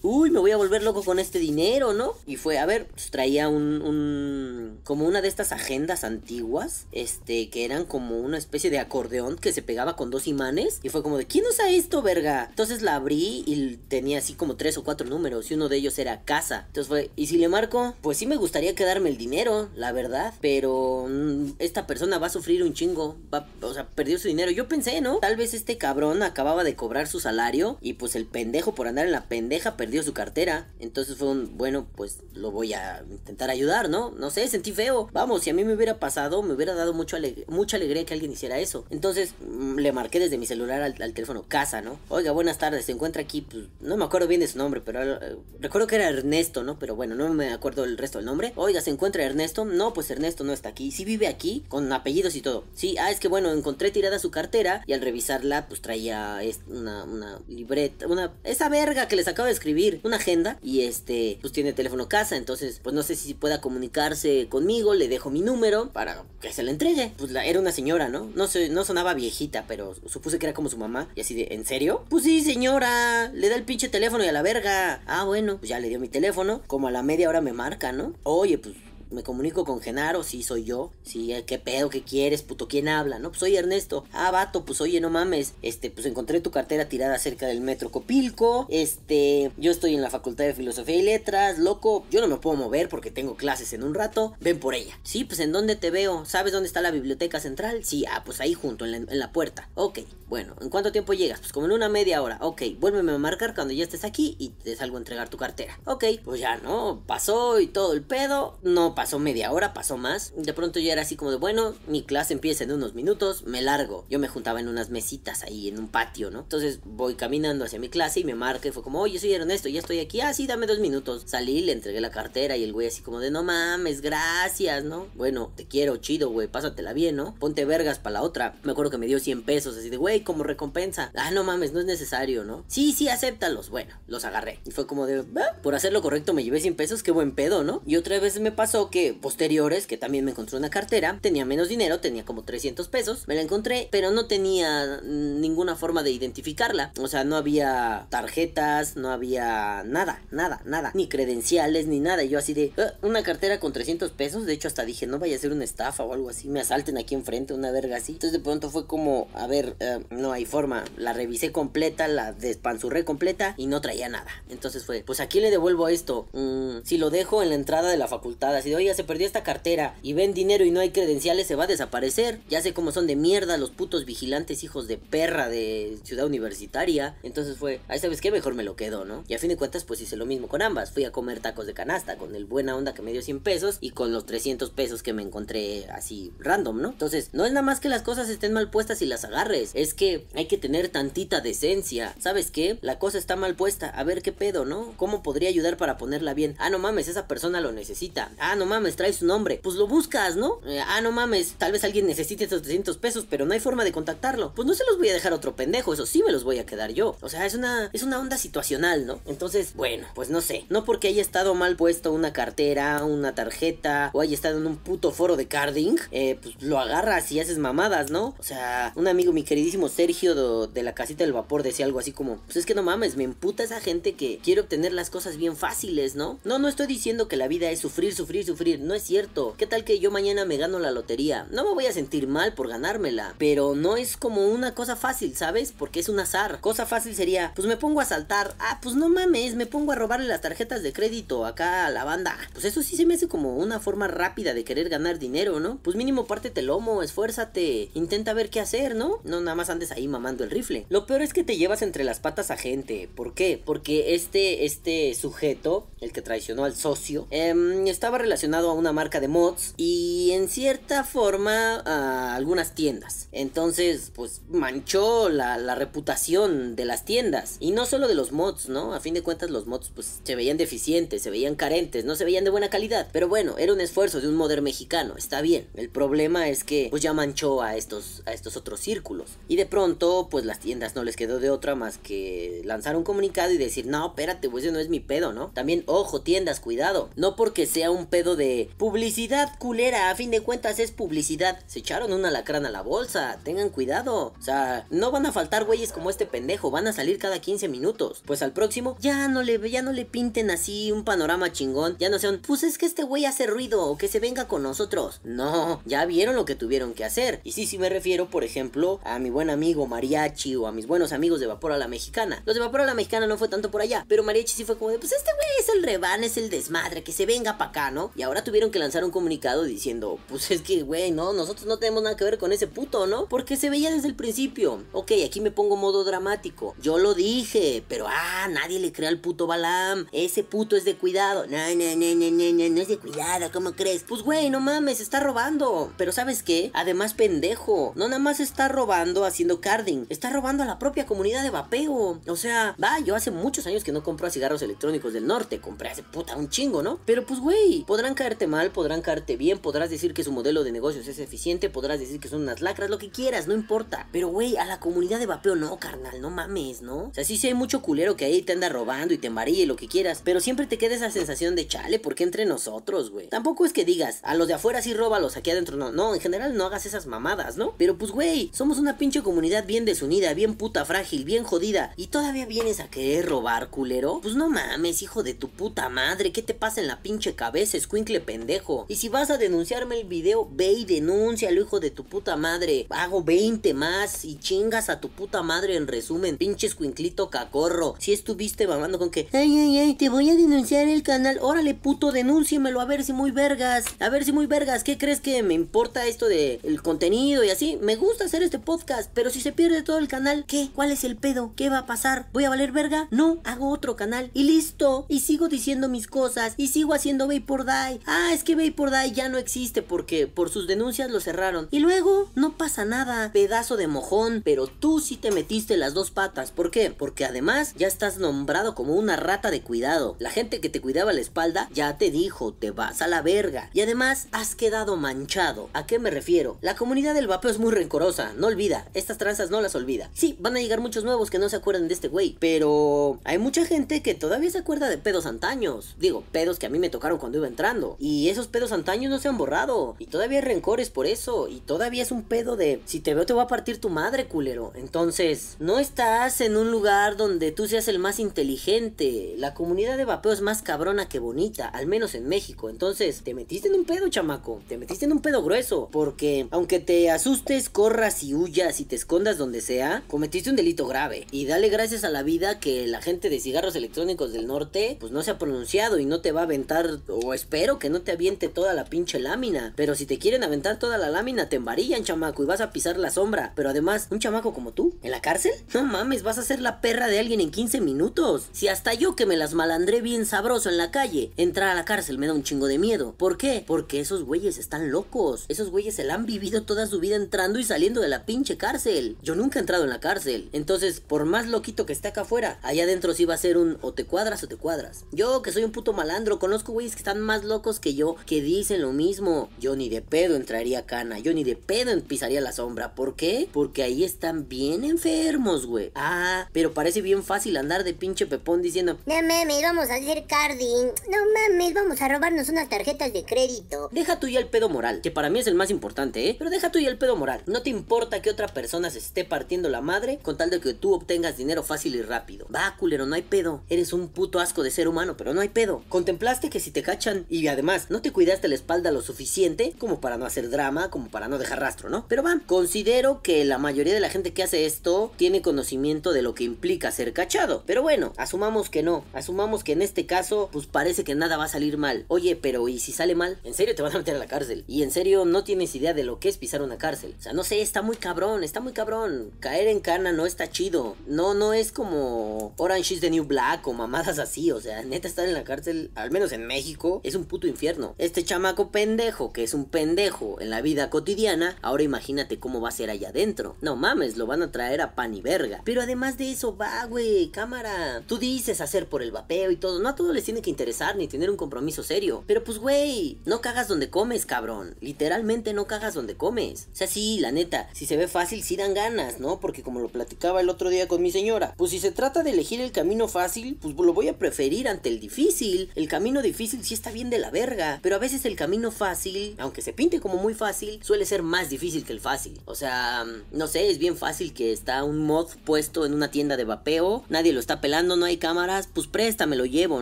Uy, me voy a volver loco con este dinero, ¿no? Y fue, a ver, pues traía un, como una de estas agendas antiguas, este, que eran como una especie de acordeón que se pegaba con dos imanes y fue como de, ¿quién usa esto, verga? Entonces la abrí y tenía así como tres o cuatro números y uno de ellos era casa. Entonces fue, ¿y si le marco? Pues sí me gustaría quedarme el dinero, la verdad, pero mm, esta persona va a sufrir un chingo, va, o sea, perdió su dinero. Yo pensé, ¿no? Tal vez este cabrón acababa de cobrar su salario y pues el pendejo por andar en la pendeja perdió su cartera. Entonces fue un, bueno, pues lo voy a intentar ayudar, ¿no? No sé, sentí feo. Vamos, si a mí me hubiera pasado, me hubiera dado mucho aleg- mucha alegría que alguien hiciera eso. Entonces mm, le marqué desde mi celular al, teléfono casa, ¿no? Oiga, buenas tardes, se encuentra aquí, pues no me acuerdo bien de su nombre, pero eh, recuerdo que era Ernesto, ¿no? Pero bueno, no me acuerdo el resto del nombre. Oiga, ¿se encuentra Ernesto? No, pues Ernesto no está aquí. Sí vive aquí, con apellidos y todo. Sí, ah, es que bueno, encontré tirada su cartera y al revisarla, pues traía es- una, una libreta, una... Esa verga que les acabo de escribir, una agenda y este, pues tiene teléfono casa, entonces, pues no sé si pueda comunicarse conmigo, le dejo mi número para que se la entregue. Pues la, era una señora, ¿no? No, sé, no sonaba viejita, pero supuse que era como su mamá y así de, ¿en serio? Pues sí, señora, le da el pinche teléfono y a la verga. Ah, bueno, pues ya le dio mi teléfono, como a la media hora me marca, ¿no? Oye, pues me comunico con Genaro, sí soy yo. Sí, eh, qué pedo, qué quieres, puto, ¿quién habla? No, pues soy Ernesto. Ah, vato, pues oye, no mames. Este, pues encontré tu cartera tirada cerca del metro Copilco. Este, yo estoy en la Facultad de Filosofía y Letras, loco. Yo no me puedo mover porque tengo clases en un rato. Ven por ella. Sí, pues en dónde te veo. ¿Sabes dónde está la biblioteca central? Sí, ah, pues ahí junto, en la, puerta. Ok, bueno, ¿en cuánto tiempo llegas? Pues como en una media hora. Ok, vuélveme a marcar cuando ya estés aquí y te salgo a entregar tu cartera. Ok, pues ya, ¿no? Pasó y todo el pedo. No pasó media hora, pasó más. De pronto ya era así como de, bueno, mi clase empieza en unos minutos, me largo. Yo me juntaba en unas mesitas ahí en un patio, ¿no? Entonces voy caminando hacia mi clase y me marca y fue como, oye, soy Ernesto, ya estoy aquí. Ah, sí, dame dos minutos. Salí, le entregué la cartera y el güey así como de, no mames, gracias, ¿no? Bueno, te quiero, chido, güey, pásatela bien, ¿no? Ponte vergas para la otra. Me acuerdo que me dio 100 pesos, así de, güey, como recompensa. Ah, no mames, no es necesario, ¿no? Sí, sí, acéptalos. Bueno, los agarré. Y fue como de, "Va". por hacer lo correcto me llevé 100 pesos, qué buen pedo, ¿no? Y otra vez me pasó que posteriores, que también me encontré una cartera, tenía menos dinero, tenía como 300 pesos, me la encontré, pero no tenía ninguna forma de identificarla. O sea, no había tarjetas, no había nada, nada, nada, ni credenciales, ni nada. Y yo así de, "Ah, una cartera con 300 pesos, de hecho hasta dije, no vaya a ser una estafa o algo así, me asalten aquí enfrente, una verga así. Entonces de pronto fue como, a ver, eh, no hay forma, la revisé completa, la despanzurré completa y no traía nada. Entonces fue, pues a quién le devuelvo esto? Mm, si lo dejo en la entrada de la facultad, así de, oiga, se perdió esta cartera y ven dinero y no hay credenciales, se va a desaparecer. Ya sé cómo son de mierda los putos vigilantes hijos de perra de ciudad universitaria. Entonces fue, ahí sabes qué, mejor me lo quedo, ¿no? Y a fin de cuentas, pues hice lo mismo con ambas. Fui a comer tacos de canasta con el buena onda que me dio 100 pesos y con los 300 pesos que me encontré así random, ¿no? Entonces, no es nada más que las cosas estén mal puestas y las agarres, es que hay que tener tantita decencia. ¿Sabes qué? La cosa está mal puesta, a ver qué pedo, ¿no? ¿Cómo podría ayudar para ponerla bien? Ah, no mames, esa persona lo necesita. Ah, no mames, trae su nombre. Pues lo buscas, ¿no? Eh, ah, no mames, tal vez alguien necesite esos 300 pesos, pero no hay forma de contactarlo. Pues no se los voy a dejar otro pendejo, eso sí me los voy a quedar yo. O sea, es una, es una onda situacional, ¿no? Entonces, bueno, pues no sé. No porque haya estado mal puesto una cartera, una tarjeta, o haya estado en un puto foro de carding, eh, pues lo agarras y haces mamadas, ¿no? O sea, un amigo, mi queridísimo Sergio do- de la casita del vapor, decía algo así como, pues es que no mames, me emputa esa gente que quiere obtener las cosas bien fáciles, ¿no? No, no estoy diciendo que la vida es sufrir, sufrir, sufrir, no es cierto. ¿Qué tal que yo mañana me gano la lotería? No me voy a sentir mal por ganármela, pero no es como una cosa fácil, ¿sabes? Porque es un azar. Cosa fácil sería, pues me pongo a saltar, ah, pues no mames, me pongo a robarle las tarjetas de crédito acá a la banda. Pues eso sí se me hace como una forma rápida de querer ganar dinero, ¿no? Pues mínimo pártete el lomo, esfuérzate, intenta ver qué hacer, ¿no? No nada más andes ahí mamando el rifle. Lo peor es que te llevas entre las patas a gente. ¿Por qué? Porque este, este sujeto, el que traicionó al socio, em, estaba relacionado a una marca de mods y en cierta forma a algunas tiendas. Entonces, pues manchó la, reputación de las tiendas. Y no solo de los mods, ¿no? A fin de cuentas los mods pues se veían deficientes, se veían carentes, no se veían de buena calidad. Pero bueno, era un esfuerzo de un modder mexicano, está bien. El problema es que pues ya manchó a estos, a estos otros círculos. Y de pronto pues las tiendas no les quedó de otra más que lanzar un comunicado y decir, no, espérate, pues ese no es mi pedo, ¿no? También, ojo, tiendas, cuidado. No porque sea un pedo de publicidad culera, a fin de cuentas es publicidad. Se echaron una lacrana a la bolsa, tengan cuidado. O sea, no van a faltar güeyes como este pendejo, van a salir cada 15 minutos. Pues al próximo, ya no le, ya no le pinten así un panorama chingón. Ya no sean, pues es que este güey hace ruido o que se venga con nosotros. No, ya vieron lo que tuvieron que hacer. Y sí, sí me refiero, por ejemplo, a mi buen amigo Mariachi o a mis buenos amigos de Vapor a la Mexicana. Los de Vapor a la Mexicana no fue tanto por allá, pero Mariachi sí fue como de, pues este güey es el reban, es el desmadre, que se venga pa' acá, ¿no? Y ahora tuvieron que lanzar un comunicado diciendo, pues es que, güey, no, nosotros no tenemos nada que ver con ese puto, ¿no? Porque se veía desde el principio. Ok, aquí me pongo modo dramático. Yo lo dije, pero ah, nadie le cree al puto Balam. Ese puto es de cuidado. No, no, no, no, no, no, no es de cuidado, ¿cómo crees? Pues güey, no mames, está robando. Pero ¿sabes qué? Además, pendejo. No nada más está robando haciendo carding. Está robando a la propia comunidad de vapeo. O sea, va, yo hace muchos años que no compro cigarros electrónicos del norte. Compré hace puta un chingo, ¿no? Pero pues güey, podrán caerte mal, podrán caerte bien, podrás decir que su modelo de negocios es eficiente, podrás decir que son unas lacras, lo que quieras, no importa. Pero güey, a la comunidad de vapeo no, carnal, no mames, ¿no? O sea, sí, sí hay mucho culero que ahí te anda robando y te embarilla y lo que quieras, pero siempre te queda esa sensación de chale, porque entre nosotros, güey. Tampoco es que digas, a los de afuera sí róbalos, aquí adentro no. No, en general no hagas esas mamadas, ¿no? Pero pues güey, somos una pinche comunidad bien desunida, bien puta frágil, bien jodida, y todavía vienes a querer robar, culero. Pues no mames, hijo de tu puta madre, ¿qué te pasa en la pinche cabeza, escuincle pendejo? Y si vas a denunciarme el video, ve y denúncialo, hijo de tu puta madre. Hago 20 más y chingas a tu puta madre en resumen, pinche escuinclito cacorro. Si estuviste mamando con que, ay, ay, ay, te voy a denunciar el canal. Órale, puto, denúnciemelo a ver si muy vergas. A ver si muy vergas, ¿qué crees que me importa esto de el contenido y así? Me gusta hacer este podcast, pero si se pierde todo el canal, ¿qué? ¿Cuál es el pedo? ¿Qué va a pasar? ¿Voy a valer verga? No, hago otro canal y listo. Y sigo diciendo mis cosas y sigo haciendo Vapor Ah, es que Vapor Die ya no existe porque por sus denuncias lo cerraron. Y luego, no pasa nada, pedazo de mojón, pero tú sí te metiste las dos patas. ¿Por qué? Porque además ya estás nombrado como una rata de cuidado. La gente que te cuidaba la espalda ya te dijo, te vas a la verga. Y además has quedado manchado. ¿A qué me refiero? La comunidad del vapeo es muy rencorosa, no olvida, estas tranzas no las olvida. Sí, van a llegar muchos nuevos que no se acuerdan de este güey, pero hay mucha gente que todavía se acuerda de pedos antaños. Digo, pedos que a mí me tocaron cuando iba entrando. Y esos pedos antaños no se han borrado. Y todavía hay rencores por eso. Y todavía es un pedo de si te veo te va a partir tu madre, culero. Entonces, no estás en un lugar donde tú seas el más inteligente. La comunidad de vapeo es más cabrona que bonita, al menos en México. Entonces, te metiste en un pedo, chamaco. Te metiste en un pedo grueso. Porque aunque te asustes, corras y huyas y te escondas donde sea, cometiste un delito grave. Y dale gracias a la vida que la gente de cigarros electrónicos del norte, pues no se ha pronunciado y no te va a aventar, o que no te aviente toda la pinche lámina. Pero si te quieren aventar toda la lámina, te embarillan, chamaco, y vas a pisar la sombra. Pero además, un chamaco como tú, ¿en la cárcel? No mames, vas a ser la perra de alguien en 15 minutos. Si hasta yo que me las malandré bien sabroso en la calle, entrar a la cárcel me da un chingo de miedo. ¿Por qué? Porque esos güeyes están locos. Esos güeyes se la han vivido toda su vida entrando y saliendo de la pinche cárcel. Yo nunca he entrado en la cárcel. Entonces, por más loquito que esté acá afuera, allá adentro sí va a ser un o te cuadras o te cuadras. Yo, que soy un puto malandro, conozco güeyes que están más locos que yo, que dicen lo mismo. Yo ni de pedo entraría a cana, yo ni de pedo pisaría la sombra. ¿Por qué? Porque ahí están bien enfermos, güey. Ah, pero parece bien fácil andar de pinche pepón diciendo, No mames, vamos a hacer carding. No mames, vamos a robarnos unas tarjetas de crédito. Deja tú ya el pedo moral, que para mí es el más importante, ¿eh? Pero deja tú ya el pedo moral. No te importa que otra persona se esté partiendo la madre con tal de que tú obtengas dinero fácil y rápido. Va, culero, no hay pedo. Eres un puto asco de ser humano, pero no hay pedo. Contemplaste que si te cachan y además no te cuidaste la espalda lo suficiente como para no hacer drama, como para no dejar rastro, ¿no? Pero va, considero que la mayoría de la gente que hace esto tiene conocimiento de lo que implica ser cachado. Pero bueno, asumamos que no. Asumamos que en este caso, pues parece que nada va a salir mal. Oye, pero ¿y si sale mal? ¿En serio te van a meter a la cárcel? Y en serio no tienes idea de lo que es pisar una cárcel. O sea, no sé, está muy cabrón, está muy cabrón. Caer en cana no está chido. No, no es como Orange is the New Black o mamadas así. O sea, neta estar en la cárcel, al menos en México, es un puto infierno. Este chamaco pendejo, que es un pendejo en la vida cotidiana, ahora imagínate cómo va a ser allá adentro. No mames, lo van a traer a pan y verga. Pero además de eso, va, güey, cámara. Tú dices hacer por el vapeo y todo. No a todos les tiene que interesar ni tener un compromiso serio. Pero pues, güey, no cagas donde comes, cabrón. Literalmente no cagas donde comes. O sea, sí, la neta, si se ve fácil, sí dan ganas, ¿no? Porque como lo platicaba el otro día con mi señora, pues si se trata de elegir el camino fácil, pues lo voy a preferir ante el difícil. El camino difícil sí está bien de la verga. Pero a veces el camino fácil, aunque se pinte como muy fácil, suele ser más difícil que el fácil. O sea, no sé, es bien fácil que está un mod puesto en una tienda de vapeo, nadie lo está pelando, no hay cámaras, pues préstame, lo llevo,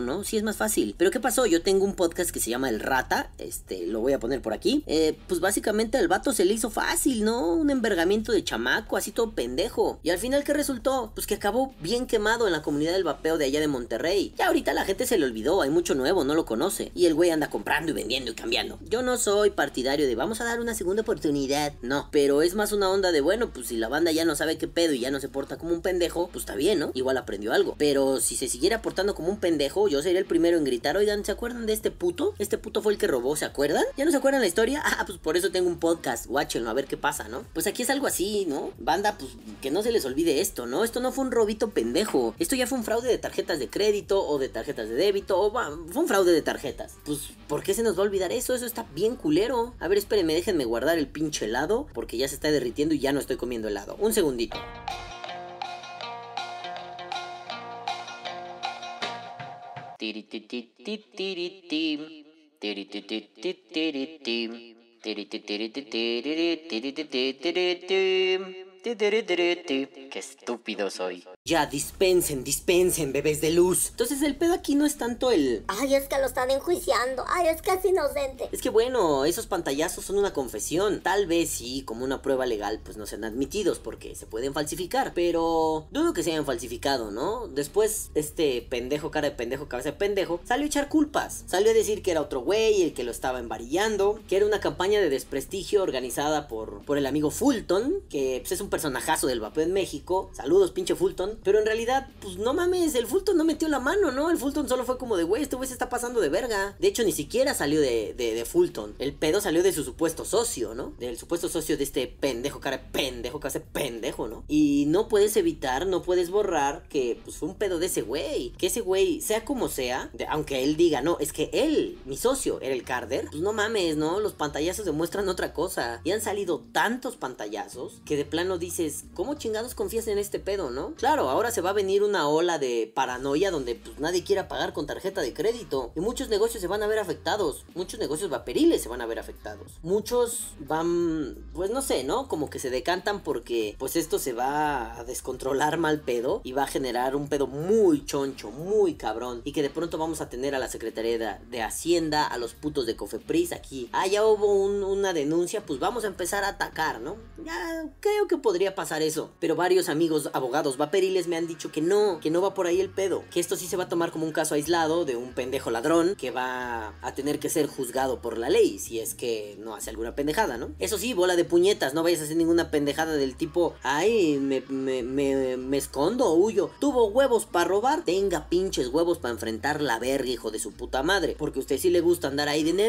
¿no? Sí es más fácil. Pero ¿qué pasó? Yo tengo un podcast que se llama El Rata, este, lo voy a poner por aquí. Eh, pues básicamente al vato se le hizo fácil, ¿no? Un envergamiento de chamaco, así todo pendejo. Y al final, ¿qué resultó? Pues que acabó bien quemado en la comunidad del vapeo de allá de Monterrey. Ya ahorita la gente se le olvidó, hay mucho nuevo, no lo conoce. Y el güey anda comprando y vendiendo y cambiando. Yo no soy partidario de vamos a dar una segunda oportunidad, no. Pero es más una onda de, bueno, pues si la banda ya no sabe qué pedo y ya no se porta como un pendejo, pues está bien, ¿no? Igual aprendió algo. Pero si se siguiera portando como un pendejo, yo sería el primero en gritar, oigan, ¿se acuerdan de este puto? Este puto fue el que robó, ¿se acuerdan? ¿Ya no se acuerdan la historia? Ah, pues por eso tengo un podcast, guáchenlo, a ver qué pasa, ¿no? Pues aquí es algo así, ¿no? Banda, pues que no se les olvide esto, ¿no? Esto no fue un robito pendejo. Esto ya fue un fraude de tarjetas de crédito o de tarjetas de débito o fue un fraude de tarjetas. Pues, ¿por qué se nos va a olvidar eso? Eso está bien culero. A ver, espérenme, déjenme guardar el pinche helado porque ya se está derritiendo y ya no estoy comiendo helado. Un segundito. Qué estúpido soy. Ya, dispensen, dispensen, bebés de luz. Entonces el pedo aquí no es tanto el... Ay, es que lo están enjuiciando. Ay, es que es inocente. Es que bueno, esos pantallazos son una confesión. Tal vez sí, como una prueba legal, pues no sean admitidos porque se pueden falsificar. Pero dudo que se hayan falsificado, ¿no? Después, este pendejo, cara de pendejo, cabeza de pendejo, salió a echar culpas. Salió a decir que era otro güey, el que lo estaba embarillando, que era una campaña de desprestigio organizada por, por el amigo Fulton, que pues, es un personajazo del vapeo en México. Saludos, pinche Fulton. Pero en realidad, pues no mames, el Fulton no metió la mano, ¿no? El Fulton solo fue como de, güey, este güey se está pasando de verga. De hecho, ni siquiera salió de, de, de Fulton. El pedo salió de su supuesto socio, ¿no? Del supuesto socio de este pendejo, cara de pendejo, que hace pendejo, ¿no? Y no puedes evitar, no puedes borrar que pues un pedo de ese güey. Que ese güey, sea como sea, aunque él diga, no, es que él, mi socio, era el Carder. Pues no mames, ¿no? Los pantallazos demuestran otra cosa. Y han salido tantos pantallazos que de plano dices, ¿cómo chingados confías en este pedo, no? Claro, ahora se va a venir una ola de paranoia donde pues, nadie quiera pagar con tarjeta de crédito. Y muchos negocios se van a ver afectados. Muchos negocios vaporiles se van a ver afectados. Muchos van, pues no sé, ¿no? Como que se decantan porque pues esto se va a descontrolar mal pedo y va a generar un pedo muy choncho, muy cabrón. Y que de pronto vamos a tener a la Secretaría de, Hacienda, a los putos de Cofepris aquí. Ah, ya hubo una denuncia, pues vamos a empezar a atacar, ¿no? Ya creo que podría pasar eso. Pero varios amigos abogados me han dicho que no, que no va por ahí el pedo. Que esto sí se va a tomar como un caso aislado de un pendejo ladrón que va a tener que ser juzgado por la ley si es que no hace alguna pendejada, ¿no? Eso sí, bola de puñetas, no vayas a hacer ninguna pendejada del tipo, ay, me, me, me, me escondo, huyo. Tuvo huevos para robar, tenga pinches huevos para enfrentar la verga, hijo de su puta madre. Porque a usted sí le gusta andar ahí de, no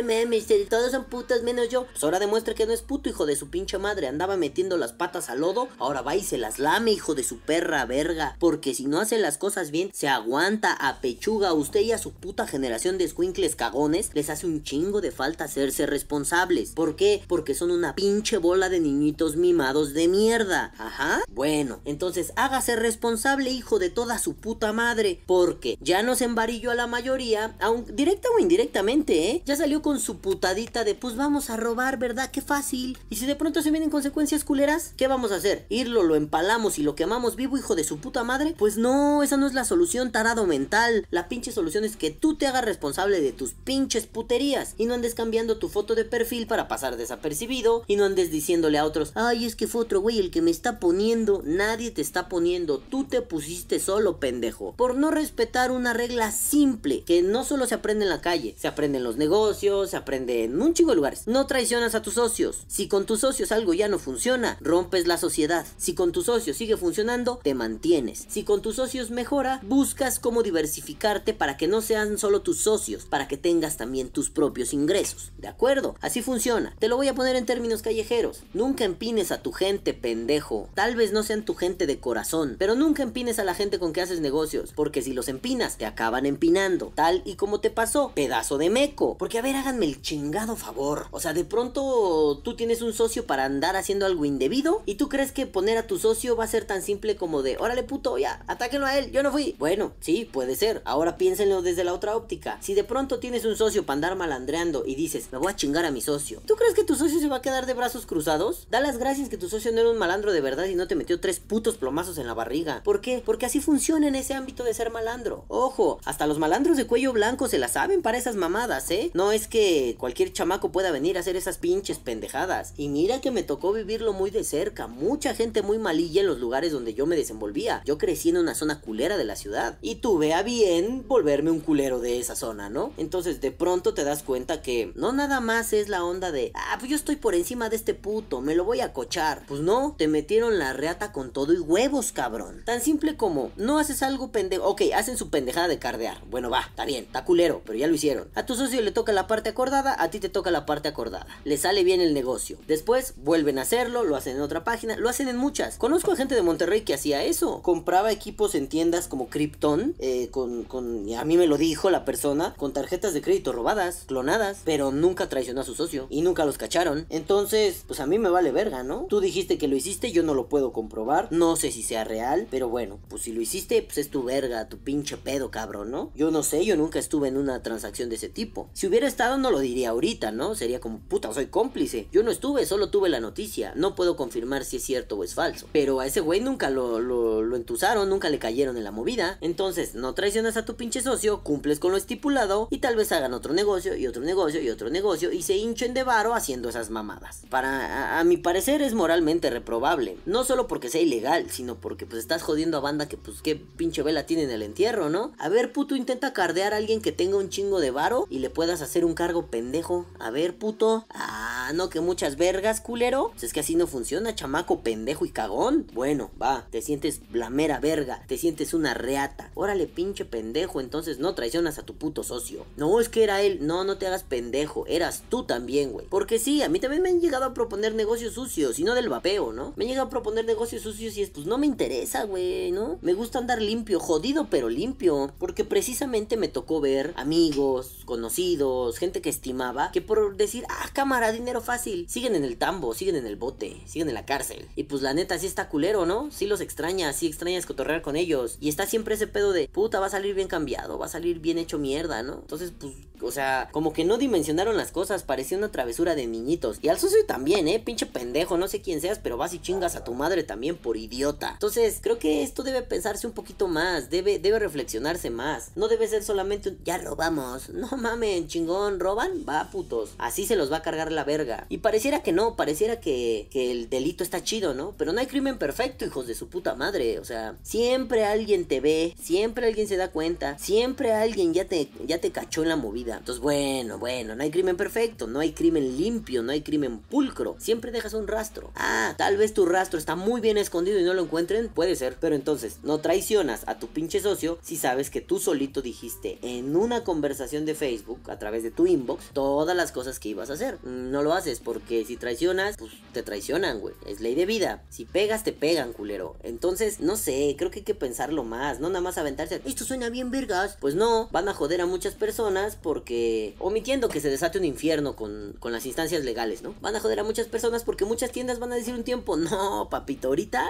todos son putas menos yo. Pues ahora demuestra que no es puto, hijo de su pinche madre. Andaba metiendo las patas al lodo, ahora va y se las lame, hijo de su perra verga. Porque si no hace las cosas bien, se aguanta a pechuga. Usted y a su puta generación de squinkles cagones les hace un chingo de falta hacerse responsables. ¿Por qué? Porque son una pinche bola de niñitos mimados de mierda. Ajá. Bueno, entonces hágase responsable, hijo de toda su puta madre. Porque ya nos embarilló a la mayoría, aun directa o indirectamente, ¿eh? Ya salió con su putadita de pues vamos a robar, ¿verdad? Qué fácil. Y si de pronto se vienen consecuencias culeras, ¿qué vamos a hacer? ¿Irlo, lo empalamos y lo quemamos vivo, hijo de su puta madre? Pues no, esa no es la solución, tarado mental. La pinche solución es que tú te hagas responsable de tus pinches puterías y no andes cambiando tu foto de perfil para pasar desapercibido y no andes diciéndole a otros, ay, es que fue otro güey el que me está poniendo. Nadie te está poniendo, tú te pusiste solo, pendejo. Por no respetar una regla simple que no solo se aprende en la calle, se aprende en los negocios, se aprende en un chingo de lugares. No traicionas a tus socios. Si con tus socios algo ya no funciona, rompes la sociedad. Si con tus socios sigue funcionando, te mantienes. Si con tus socios mejora, buscas cómo diversificarte para que no sean solo tus socios, para que tengas también tus propios ingresos. ¿De acuerdo? Así funciona. Te lo voy a poner en términos callejeros. Nunca empines a tu gente, pendejo. Tal vez no sean tu gente de corazón, pero nunca empines a la gente con que haces negocios, porque si los empinas, te acaban empinando. Tal y como te pasó, pedazo de meco. Porque a ver, háganme el chingado favor. O sea, de pronto tú tienes un socio para andar haciendo algo indebido y tú crees que poner a tu socio va a ser tan simple como de, órale puto, ya, atáquenlo a él, yo no fui. Bueno, sí, puede ser. Ahora piénsenlo desde la otra óptica. Si de pronto tienes un socio para andar malandreando y dices, me voy a chingar a mi socio, ¿tú crees que tu socio se va a quedar de brazos cruzados? Da las gracias que tu socio no era un malandro de verdad y no te metió tres putos plomazos en la barriga. ¿Por qué? Porque así funciona en ese ámbito de ser malandro. Ojo, hasta los malandros de cuello blanco se la saben para esas mamadas, ¿eh? No es que cualquier chamaco pueda venir a hacer esas pinches pendejadas. Y mira que me tocó vivirlo muy de cerca. Mucha gente muy malilla en los lugares donde yo me desenvolvía. Yo crecí en una zona culera de la ciudad. Y tuve a bien volverme un culero de esa zona, ¿no? Entonces de pronto te das cuenta que no nada más es la onda de, ah, pues yo estoy por encima de este puto, me lo voy a cochar. Pues no, te metieron la reata con todo y huevos, cabrón. Tan simple como, no haces algo pendejo. Ok, hacen su pendejada de cardear. Bueno, va, está bien, está culero, pero ya lo hicieron. A tu socio le toca la parte acordada, a ti te toca la parte acordada. Le sale bien el negocio. Después vuelven a hacerlo, lo hacen en otra página, lo hacen en muchas. Conozco a gente de Monterrey que hacía eso. Compraba equipos en tiendas como Krypton, eh, con, con, a mí me lo dijo la persona, con tarjetas de crédito robadas, clonadas, pero nunca traicionó a su socio y nunca los cacharon. Entonces, pues a mí me vale verga, ¿no? Tú dijiste que lo hiciste, yo no lo puedo comprobar, no sé si sea real, pero bueno, pues si lo hiciste, pues es tu verga, tu pinche pedo, cabrón, ¿no? Yo no sé, yo nunca estuve en una transacción de ese tipo. Si hubiera estado, no lo diría ahorita, ¿no? Sería como, puta, soy cómplice. Yo no estuve, solo tuve la noticia. No puedo confirmar si es cierto o es falso. Pero a ese güey nunca lo, lo, lo entusaron, nunca le cayeron en la movida. Entonces, no traicionas a tu pinche socio, cumples con lo estipulado y tal vez hagan otro negocio y otro negocio y otro negocio y se hinchen de varo haciendo esas mamadas. Para, a, mi parecer, es moralmente reprobable. No solo porque sea ilegal, sino porque pues estás jodiendo a banda que pues qué pinche vela tiene en el entierro, ¿no? A ver, puto, intenta cardear a alguien que tenga un chingo de varo y le puedas hacer un cargo pendejo. A ver, puto. Ah, no, que muchas vergas, culero. Pues es que así no funciona, chamaco pendejo y cagón. Bueno, va, te sientes la mera verga, te sientes una reata. Órale, pinche pendejo, entonces no traicionas a tu puto socio. No, es que era él. No, no te hagas pendejo. Eras tú también, güey. Porque sí, a mí también me han llegado a proponer negocios sucios y no del vapeo, ¿no? Me han llegado a proponer negocios sucios y es, pues no me interesa, güey, ¿no? Me gusta andar limpio, jodido, pero limpio. Porque precisamente me tocó ver amigos, conocidos, gente que estimaba, que por decir, ah, cámara, dinero fácil. Siguen en el tambo, siguen en el bote, siguen en la cárcel. Y pues la neta, sí está culero, ¿no? Sí los extraña, sí extrañas cotorrear con ellos. Y está siempre ese pedo de, puta, va a salir bien cambiado, va a salir bien hecho mierda, ¿no? Entonces, pues, o sea, como que no dimensionaron las cosas, parecía una travesura de niñitos. Y al socio también, ¿eh? Pinche pendejo, no sé quién seas, pero vas y chingas a tu madre también por idiota. Entonces, creo que esto debe pensarse un poquito más, debe, debe reflexionarse más. No debe ser solamente un, ya robamos. No mamen, chingón, roban, va putos. Así se los va a cargar la verga. Y pareciera que no, pareciera que, que el delito está chido, ¿no? Pero no hay crimen perfecto, hijos de su puta madre. O sea, siempre alguien te ve, siempre alguien se da cuenta, siempre alguien ya te, ya te cachó en la movida. Entonces, bueno, bueno, no hay crimen perfecto, no hay crimen limpio, no hay crimen pulcro. Siempre dejas un rastro. Ah, tal vez tu rastro está muy bien escondido y no lo encuentren, puede ser. Pero entonces, no traicionas a tu pinche socio si sabes que tú solito dijiste en una conversación de Facebook, a través de tu inbox, todas las cosas que ibas a hacer. No lo haces porque si traicionas, pues te traicionan, güey. Es ley de vida. Si pegas, te pegan, culero. Entonces, no sé, creo que hay que pensarlo más. No nada más aventarse. Esto suena bien, vergas. Pues no, van a joder a muchas personas porque. Omitiendo que se desate un infierno con, con las instancias legales, ¿no? Van a joder a muchas personas porque muchas tiendas van a decir un tiempo. No, papito, ahorita.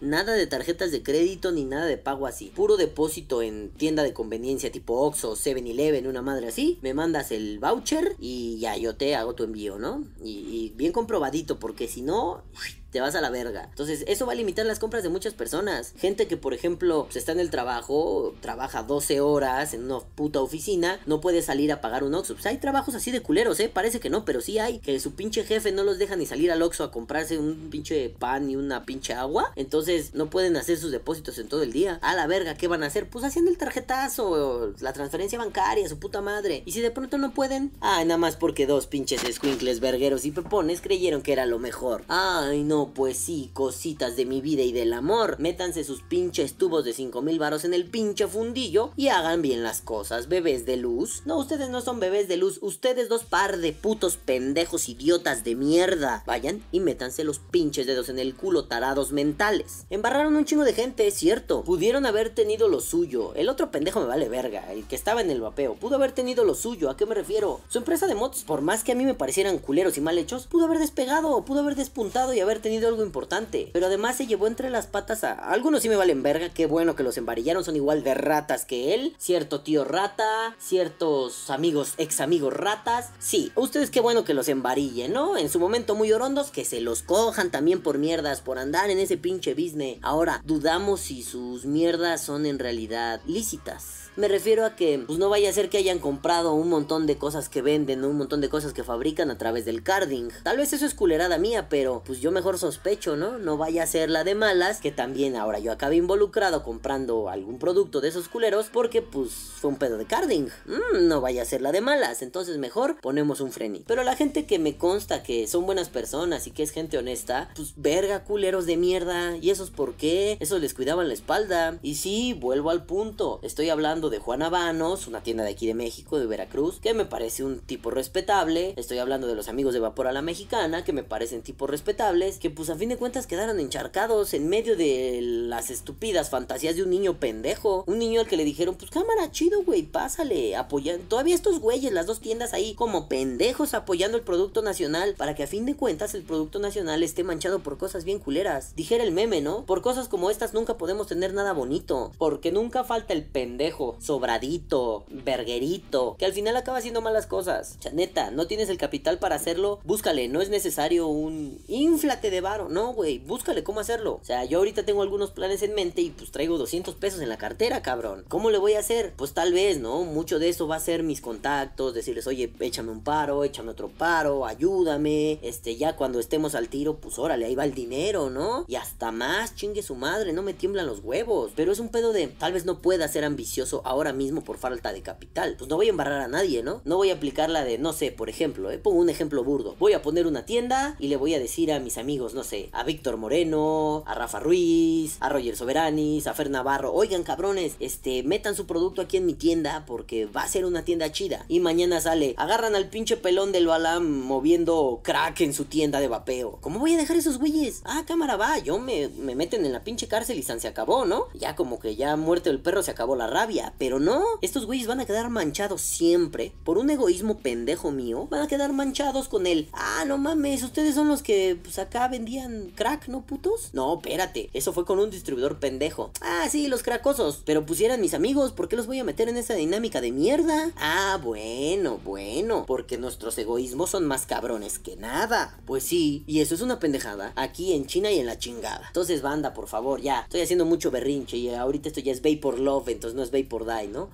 Nada de tarjetas de crédito ni nada de pago así. Puro depósito en tienda de conveniencia tipo Oxxo, 7-Eleven, una madre así. Me mandas el voucher y ya yo te hago tu envío, ¿no? Y, y bien comprobadito porque si no te vas a la verga. Entonces, eso va a limitar las compras de muchas personas. Gente que, por ejemplo, se está en el trabajo, trabaja 12 horas en una puta oficina, no puede salir a pagar un Oxxo. Pues hay trabajos así de culeros, ¿eh? Parece que no, pero sí hay. Que su pinche jefe no los deja ni salir al Oxxo a comprarse un pinche pan y una pinche agua. Entonces, no pueden hacer sus depósitos en todo el día. A la verga, ¿qué van a hacer? Pues haciendo el tarjetazo, la transferencia bancaria, su puta madre. Y si de pronto no pueden, ay, nada más porque dos pinches squinkles vergueros y pepones creyeron que era lo mejor. Ay, no pues sí, cositas de mi vida y del amor. Métanse sus pinches tubos de 5 mil varos en el pinche fundillo y hagan bien las cosas, bebés de luz. No, ustedes no son bebés de luz, ustedes dos par de putos pendejos idiotas de mierda. Vayan y métanse los pinches dedos en el culo, tarados mentales. Embarraron un chingo de gente, es cierto. Pudieron haber tenido lo suyo. El otro pendejo me vale verga, el que estaba en el vapeo. Pudo haber tenido lo suyo, ¿a qué me refiero? Su empresa de motos, por más que a mí me parecieran culeros y mal hechos, pudo haber despegado, pudo haber despuntado y haber tenido algo importante. Pero además se llevó entre las patas a. Algunos sí me valen verga, qué bueno que los embarillaron, son igual de ratas que él. Cierto tío rata, ciertos amigos, ex amigos ratas. Sí, ustedes qué bueno que los embarillen, ¿no? En su momento muy orondos, que se los cojan también por mierdas, por andar en ese pinche business. Ahora, dudamos si sus mierdas son en realidad lícitas. Me refiero a que pues no vaya a ser que hayan comprado un montón de cosas que venden, un montón de cosas que fabrican a través del carding. Tal vez eso es culerada mía, pero pues yo mejor sospecho, ¿no? No vaya a ser la de malas, que también ahora yo acabe involucrado comprando algún producto de esos culeros porque pues fue un pedo de carding. Mm, no vaya a ser la de malas, entonces mejor ponemos un freni. Pero la gente que me consta que son buenas personas y que es gente honesta, pues verga culeros de mierda. ¿Y esos por qué? Esos les cuidaban la espalda. Y sí, vuelvo al punto. Estoy hablando de Juan Habanos, una tienda de aquí de México, de Veracruz, que me parece un tipo respetable. Estoy hablando de los amigos de Vapor a la Mexicana, que me parecen tipos respetables, que pues a fin de cuentas quedaron encharcados en medio de las estúpidas fantasías de un niño pendejo. Un niño al que le dijeron, pues cámara, chido, güey, pásale, apoyando. Todavía estos güeyes, las dos tiendas ahí, como pendejos apoyando el producto nacional, para que a fin de cuentas el producto nacional esté manchado por cosas bien culeras. Dijera el meme, ¿no? Por cosas como estas nunca podemos tener nada bonito, porque nunca falta el pendejo sobradito, verguerito, que al final acaba haciendo malas cosas. O neta, no tienes el capital para hacerlo, búscale, no es necesario un inflate de varo, no, güey, búscale cómo hacerlo. O sea, yo ahorita tengo algunos planes en mente y pues traigo 200 pesos en la cartera, cabrón. ¿Cómo le voy a hacer? Pues tal vez, ¿no? Mucho de eso va a ser mis contactos, decirles, oye, échame un paro, échame otro paro, ayúdame. Este, ya cuando estemos al tiro, pues órale, ahí va el dinero, ¿no? Y hasta más, chingue su madre, no me tiemblan los huevos. Pero es un pedo de, tal vez no pueda ser ambicioso ahora mismo por falta de capital. Pues no voy a embarrar a nadie, ¿no? No voy a aplicar la de, no sé, por ejemplo, ¿eh? pongo un ejemplo burdo. Voy a poner una tienda y le voy a decir a mis amigos, no sé, a Víctor Moreno, a Rafa Ruiz, a Roger Soberanis, a Fer Navarro. Oigan, cabrones, este, metan su producto aquí en mi tienda porque va a ser una tienda chida. Y mañana sale, agarran al pinche pelón del Balam moviendo crack en su tienda de vapeo. ¿Cómo voy a dejar esos güeyes? Ah, cámara va, yo me, me meten en la pinche cárcel y San se acabó, ¿no? Ya como que ya muerto el perro se acabó la rabia. Pero no, estos güeyes van a quedar manchados siempre por un egoísmo pendejo mío. Van a quedar manchados con el, ah, no mames, ustedes son los que pues acá vendían crack, ¿no, putos? No, espérate, eso fue con un distribuidor pendejo. Ah, sí, los cracosos. Pero pusieran mis amigos, ¿por qué los voy a meter en esa dinámica de mierda? Ah, bueno, bueno, porque nuestros egoísmos son más cabrones que nada. Pues sí, y eso es una pendejada. Aquí en China y en la chingada. Entonces, banda, por favor, ya. Estoy haciendo mucho berrinche y ahorita esto ya es por Love, entonces no es por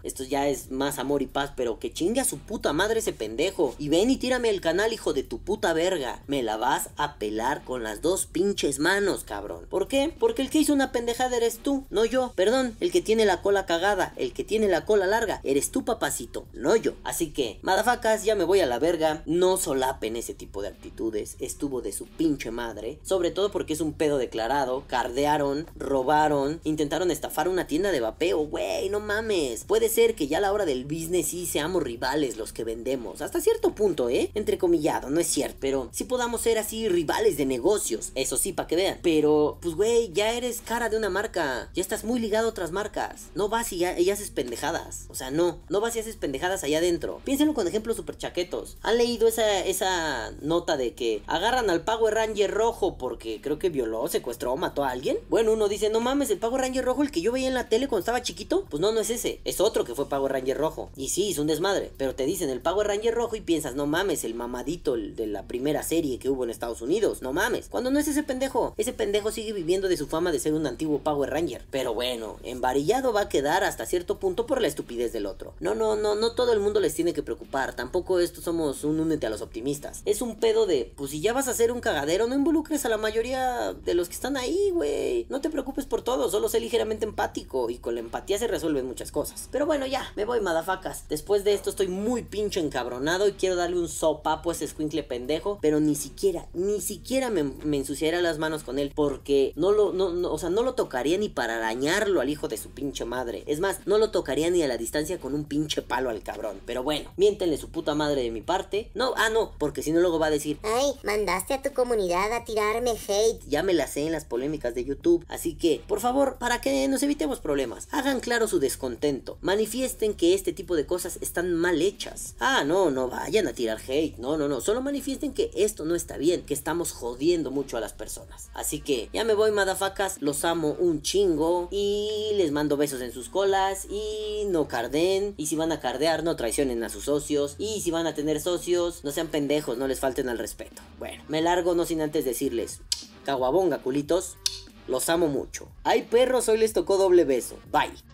Esto ya es más amor y paz, pero que chingue a su puta madre ese pendejo. Y ven y tírame el canal, hijo de tu puta verga. Me la vas a pelar con las dos pinches manos, cabrón. ¿Por qué? Porque el que hizo una pendejada eres tú, no yo. Perdón, el que tiene la cola cagada, el que tiene la cola larga, eres tú, papacito, no yo. Así que, madafacas, ya me voy a la verga. No solapen ese tipo de actitudes. Estuvo de su pinche madre. Sobre todo porque es un pedo declarado. Cardearon, robaron, intentaron estafar una tienda de vapeo. Güey, no mames. Puede ser que ya a la hora del business sí seamos rivales los que vendemos. Hasta cierto punto, ¿eh? Entrecomillado, no es cierto. Pero sí podamos ser así rivales de negocios. Eso sí, para que vean. Pero, pues, güey, ya eres cara de una marca. Ya estás muy ligado a otras marcas. No vas y, ya, haces pendejadas. O sea, no. No vas y haces pendejadas allá adentro. Piénsenlo con ejemplos super chaquetos. ¿Han leído esa, esa nota de que agarran al Power Ranger rojo porque creo que violó, secuestró mató a alguien? Bueno, uno dice, no mames, el Power Ranger rojo, el que yo veía en la tele cuando estaba chiquito. Pues no, no es ese. Es otro que fue Power Ranger rojo. Y sí, es un desmadre. Pero te dicen el Power Ranger rojo y piensas, no mames, el mamadito de la primera serie que hubo en Estados Unidos. No mames. Cuando no es ese pendejo. Ese pendejo sigue viviendo de su fama de ser un antiguo Power Ranger. Pero bueno, embarillado va a quedar hasta cierto punto por la estupidez del otro. No, no, no, no todo el mundo les tiene que preocupar. Tampoco esto somos un únete a los optimistas. Es un pedo de, pues si ya vas a hacer un cagadero, no involucres a la mayoría de los que están ahí, güey. No te preocupes por todo, solo sé ligeramente empático y con la empatía se resuelven muchas cosas. Pero bueno, ya, me voy, madafacas. Después de esto estoy muy pinche encabronado y quiero darle un sopapo a ese escuincle pendejo, pero ni siquiera, ni siquiera me, me ensuciaría las manos con él porque no lo, no, no, o sea, no lo tocaría ni para arañarlo al hijo de su pinche madre. Es más, no lo tocaría ni a la distancia con un pinche palo al cabrón. Pero bueno, miéntenle su puta madre de mi parte. No, ah, no, porque si no luego va a decir, ay, mandaste a tu comunidad a tirarme hate. Ya me la sé en las polémicas de YouTube. Así que, por favor, para que nos evitemos problemas, hagan claro su descontento. Manifiesten que este tipo de cosas están mal hechas. Ah, no, no vayan a tirar hate. No, no, no. Solo manifiesten que esto no está bien, que estamos jodiendo mucho a las personas. Así que ya me voy, madafacas. Los amo un chingo. Y les mando besos en sus colas. Y no carden. Y si van a cardear, no traicionen a sus socios. Y si van a tener socios, no sean pendejos, no les falten al respeto. Bueno, me largo no sin antes decirles. Caguabonga, culitos. Los amo mucho. Hay perros, hoy les tocó doble beso. Bye.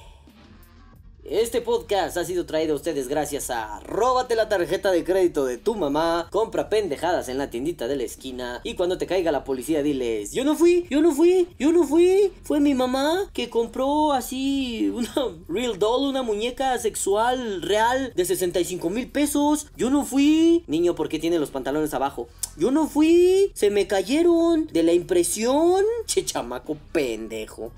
Este podcast ha sido traído a ustedes gracias a Róbate la tarjeta de crédito de tu mamá, compra pendejadas en la tiendita de la esquina y cuando te caiga la policía diles, yo no fui, yo no fui, yo no fui, fue mi mamá que compró así una real doll, una muñeca sexual real de 65 mil pesos, yo no fui, niño, ¿por qué tiene los pantalones abajo? Yo no fui, se me cayeron de la impresión, che chamaco pendejo.